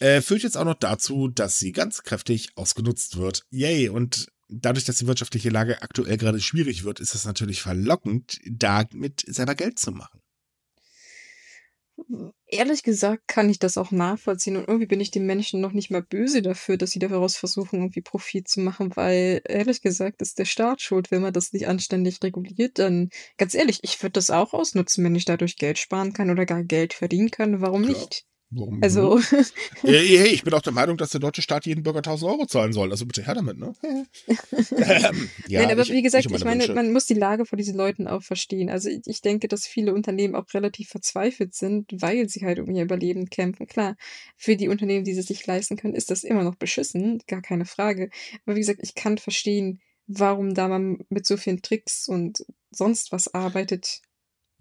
äh, führt jetzt auch noch dazu, dass sie ganz kräftig ausgenutzt wird. Yay! Und dadurch, dass die wirtschaftliche Lage aktuell gerade schwierig wird, ist es natürlich verlockend, damit selber Geld zu machen. Ehrlich gesagt kann ich das auch nachvollziehen und irgendwie bin ich den Menschen noch nicht mal böse dafür, dass sie daraus versuchen, irgendwie Profit zu machen, weil ehrlich gesagt ist der Staat schuld, wenn man das nicht anständig reguliert, dann ganz ehrlich, ich würde das auch ausnutzen, wenn ich dadurch Geld sparen kann oder gar Geld verdienen kann, warum Ja. nicht? Warum? Also, Äh, hey, ich bin auch der Meinung, dass der deutsche Staat jeden Bürger 1000 Euro zahlen soll. Also bitte her damit, ne? ähm, ja, Nein, aber ich- wie gesagt, ich meine, Wünsche. man muss die Lage von diesen Leuten auch verstehen. Also ich, ich denke, dass viele Unternehmen auch relativ verzweifelt sind, weil sie halt um ihr Überleben kämpfen. Klar, für die Unternehmen, die es sich leisten können, ist das immer noch beschissen, gar keine Frage. Aber wie gesagt, ich kann verstehen, warum da man mit so vielen Tricks und sonst was arbeitet.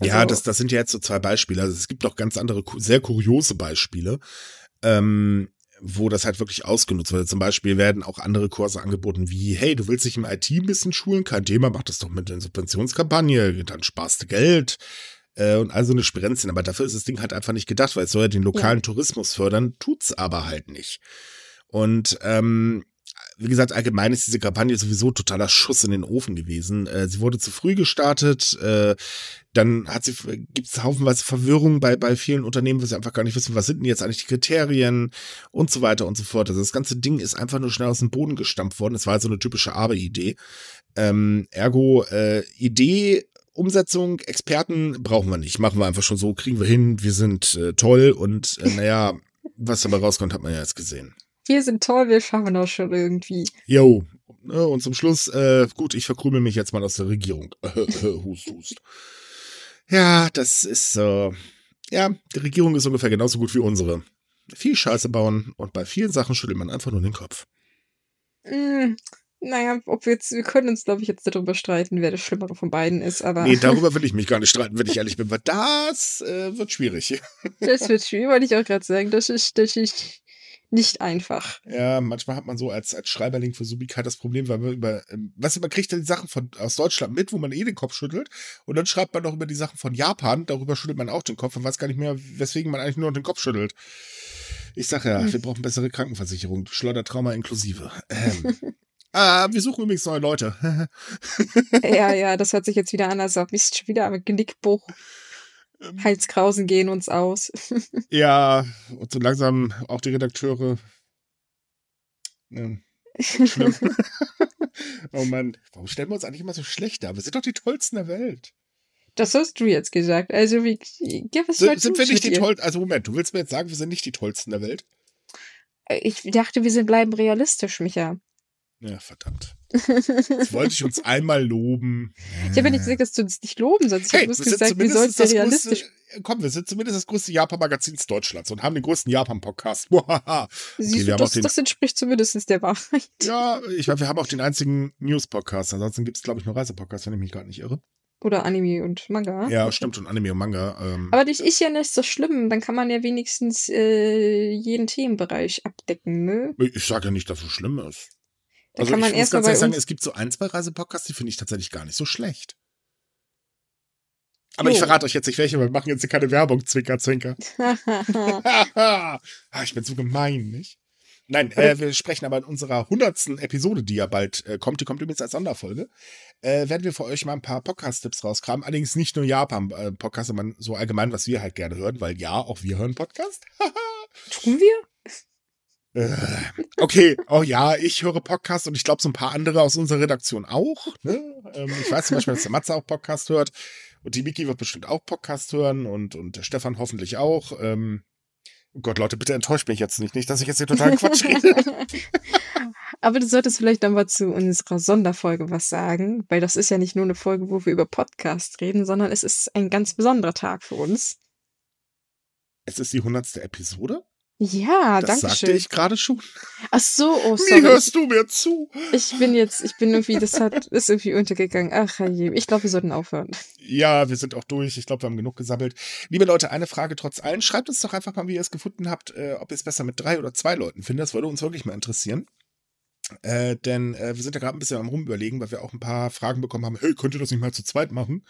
Ja, Also- das, das sind ja jetzt so zwei Beispiele. Also es gibt auch ganz andere, sehr kuriose Beispiele, ähm, wo das halt wirklich ausgenutzt wird. Zum Beispiel werden auch andere Kurse angeboten wie, hey, du willst dich im IT ein bisschen schulen? Kein Thema, mach das doch mit der Subventionskampagne, dann sparst du Geld. Äh, und also eine Sprenzchen. Aber dafür ist das Ding halt einfach nicht gedacht, weil es soll ja den lokalen Tourismus fördern, tut's aber halt nicht. Und ähm, wie gesagt, allgemein ist diese Kampagne sowieso totaler Schuss in den Ofen gewesen. Äh, sie wurde zu früh gestartet. Äh, dann hat sie, gibt es haufenweise Verwirrung bei, bei vielen Unternehmen, weil sie einfach gar nicht wissen, was sind denn jetzt eigentlich die Kriterien und so weiter und so fort. Also das ganze Ding ist einfach nur schnell aus dem Boden gestampft worden. Es war so eine typische Abe-Idee. Ähm, ergo, äh, Idee, Umsetzung, Experten brauchen wir nicht. Machen wir einfach schon so, kriegen wir hin, wir sind äh, toll und äh, naja, was dabei rauskommt, hat man ja jetzt gesehen. Wir sind toll, wir schaffen das schon irgendwie. Jo. Ne, Und zum Schluss, äh, gut, ich verkrümel mich jetzt mal aus der Regierung. hust, hust. Ja, das ist so. ja, die Regierung ist ungefähr genauso gut wie unsere. Viel Scheiße bauen und bei vielen Sachen schüttelt man einfach nur den Kopf. Mm, naja, ob wir jetzt, wir können uns, glaube ich, jetzt darüber streiten, wer das Schlimmere von beiden ist, aber Nee, darüber will ich mich gar nicht streiten, wenn ich ehrlich bin, weil das äh, wird schwierig. das wird schwierig, wollte ich auch gerade sagen. Das ist, das ist nicht einfach. Ja, manchmal hat man so als, als Schreiberling für Subika das Problem, weil man über, ähm, du, man kriegt dann die Sachen von, aus Deutschland mit, wo man eh den Kopf schüttelt. Und dann schreibt man noch über die Sachen von Japan, darüber schüttelt man auch den Kopf und weiß gar nicht mehr, weswegen man eigentlich nur den Kopf schüttelt. Ich sag ja, Hm. wir brauchen bessere Krankenversicherung, Schleudertrauma inklusive. Ähm. ah, wir suchen übrigens neue Leute. Ja, ja, das hört sich jetzt wieder an, als ob Mist, schon wieder am Genickbruch. Ähm. Halskrausen gehen uns aus. ja, und so langsam auch die Redakteure. Ähm, schlimm. oh Mann, warum stellen wir uns eigentlich immer so schlecht dar? Wir sind doch die Tollsten der Welt. Das hast du jetzt gesagt. Also, wie, gib es mal Sind, wir nicht die tollsten? Also Moment, du willst mir jetzt sagen, wir sind nicht die tollsten der Welt? Ich dachte, wir sind bleiben realistisch, Micha. Ja, verdammt. Jetzt wollte ich uns einmal loben. Ich habe ja nicht gesagt, dass du uns nicht loben sollst. Ich Hey, habe wir gesagt, wir zumindest sollten das realistisch. größte, komm, wir sind zumindest das größte Japan-Magazins Deutschlands und haben den größten Japan-Podcast. Muhaha. Siehst wir du, das, den- das entspricht zumindest der Wahrheit. ja, ich meine, wir haben auch den einzigen News-Podcast. Ansonsten gibt es, glaube ich, nur Reisepodcasts, wenn ich mich gerade nicht irre. Oder Anime und Manga. Ja, stimmt, und Anime und Manga. Ähm, Aber das ist ja nicht so schlimm. Dann kann man ja wenigstens äh, jeden Themenbereich abdecken, ne? ich sage ja nicht, dass es schlimm ist. Da Also kann man ich muss erstmal ganz ehrlich sagen, es gibt so ein, zwei Reisepodcasts, die finde ich tatsächlich gar nicht so schlecht. Aber jo. ich verrate euch jetzt nicht welche, weil wir machen jetzt hier keine Werbung, Zwinker, Zwinker. ich bin so gemein, nicht? Nein, äh, wir sprechen aber in unserer hundertsten Episode, die ja bald äh, kommt, die kommt übrigens als Sonderfolge, äh, werden wir für euch mal ein paar Podcast-Tipps rauskramen. Allerdings nicht nur Japan-Podcasts, sondern so allgemein, was wir halt gerne hören, weil ja, auch wir hören Podcast. Tun wir? Äh, okay, oh ja, ich höre Podcast und ich glaube, so ein paar andere aus unserer Redaktion auch. Ne? Ähm, ich weiß zum Beispiel, dass der Matze auch Podcast hört und die Miki wird bestimmt auch Podcast hören und, und der Stefan hoffentlich auch. Ähm, oh Gott, Leute, bitte enttäuscht mich jetzt nicht, nicht, dass ich jetzt hier total Quatsch rede. Aber du solltest vielleicht dann mal zu unserer Sonderfolge was sagen, weil das ist ja nicht nur eine Folge, wo wir über Podcast reden, sondern es ist ein ganz besonderer Tag für uns. Es ist die hundertste Episode? Ja, das danke sagte ich gerade schon. Ach so, oh sorry. Wie hörst du mir zu? Ich bin jetzt, ich bin irgendwie, das hat, ist irgendwie untergegangen. Ach je, ich glaube, wir sollten aufhören. Ja, wir sind auch durch. Ich glaube, wir haben genug gesammelt. Liebe Leute, eine Frage trotz allem. Schreibt uns doch einfach mal, wie ihr es gefunden habt, äh, ob ihr es besser mit drei oder zwei Leuten findet. Das würde uns wirklich mal interessieren. Äh, denn äh, wir sind ja gerade ein bisschen am Rumüberlegen, weil wir auch ein paar Fragen bekommen haben. Hey, könnt ihr das nicht mal zu zweit machen?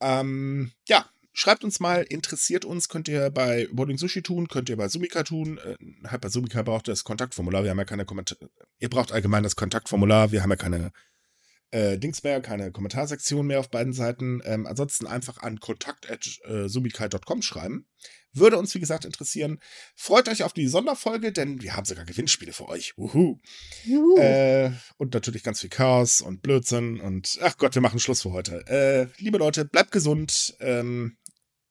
Ähm, ja, Schreibt uns mal, interessiert uns, könnt ihr bei Boarding Sushi tun, könnt ihr bei Sumika tun. Äh, halt bei Sumika braucht ihr das Kontaktformular, wir haben ja keine Kommentare. Ihr braucht allgemein das Kontaktformular, wir haben ja keine äh, Dings mehr, keine Kommentarsektion mehr auf beiden Seiten. Ähm, ansonsten einfach an kontakt.sumika.com schreiben. Würde uns, wie gesagt, interessieren. Freut euch auf die Sonderfolge, denn wir haben sogar Gewinnspiele für euch. Uhu. Juhu. Äh, und natürlich ganz viel Chaos und Blödsinn und ach Gott, wir machen Schluss für heute. Äh, liebe Leute, bleibt gesund. Ähm,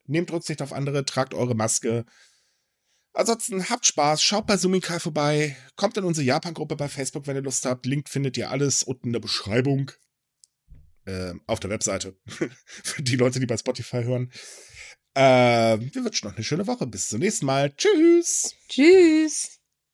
Nehmt Rücksicht auf andere, tragt eure Maske. Ansonsten habt Spaß, schaut bei Sumikai vorbei, kommt in unsere Japan-Gruppe bei Facebook, wenn ihr Lust habt. Link findet ihr alles unten in der Beschreibung. Äh, auf der Webseite. Für die Leute, die bei Spotify hören. Äh, wir wünschen noch eine schöne Woche. Bis zum nächsten Mal. Tschüss. Tschüss.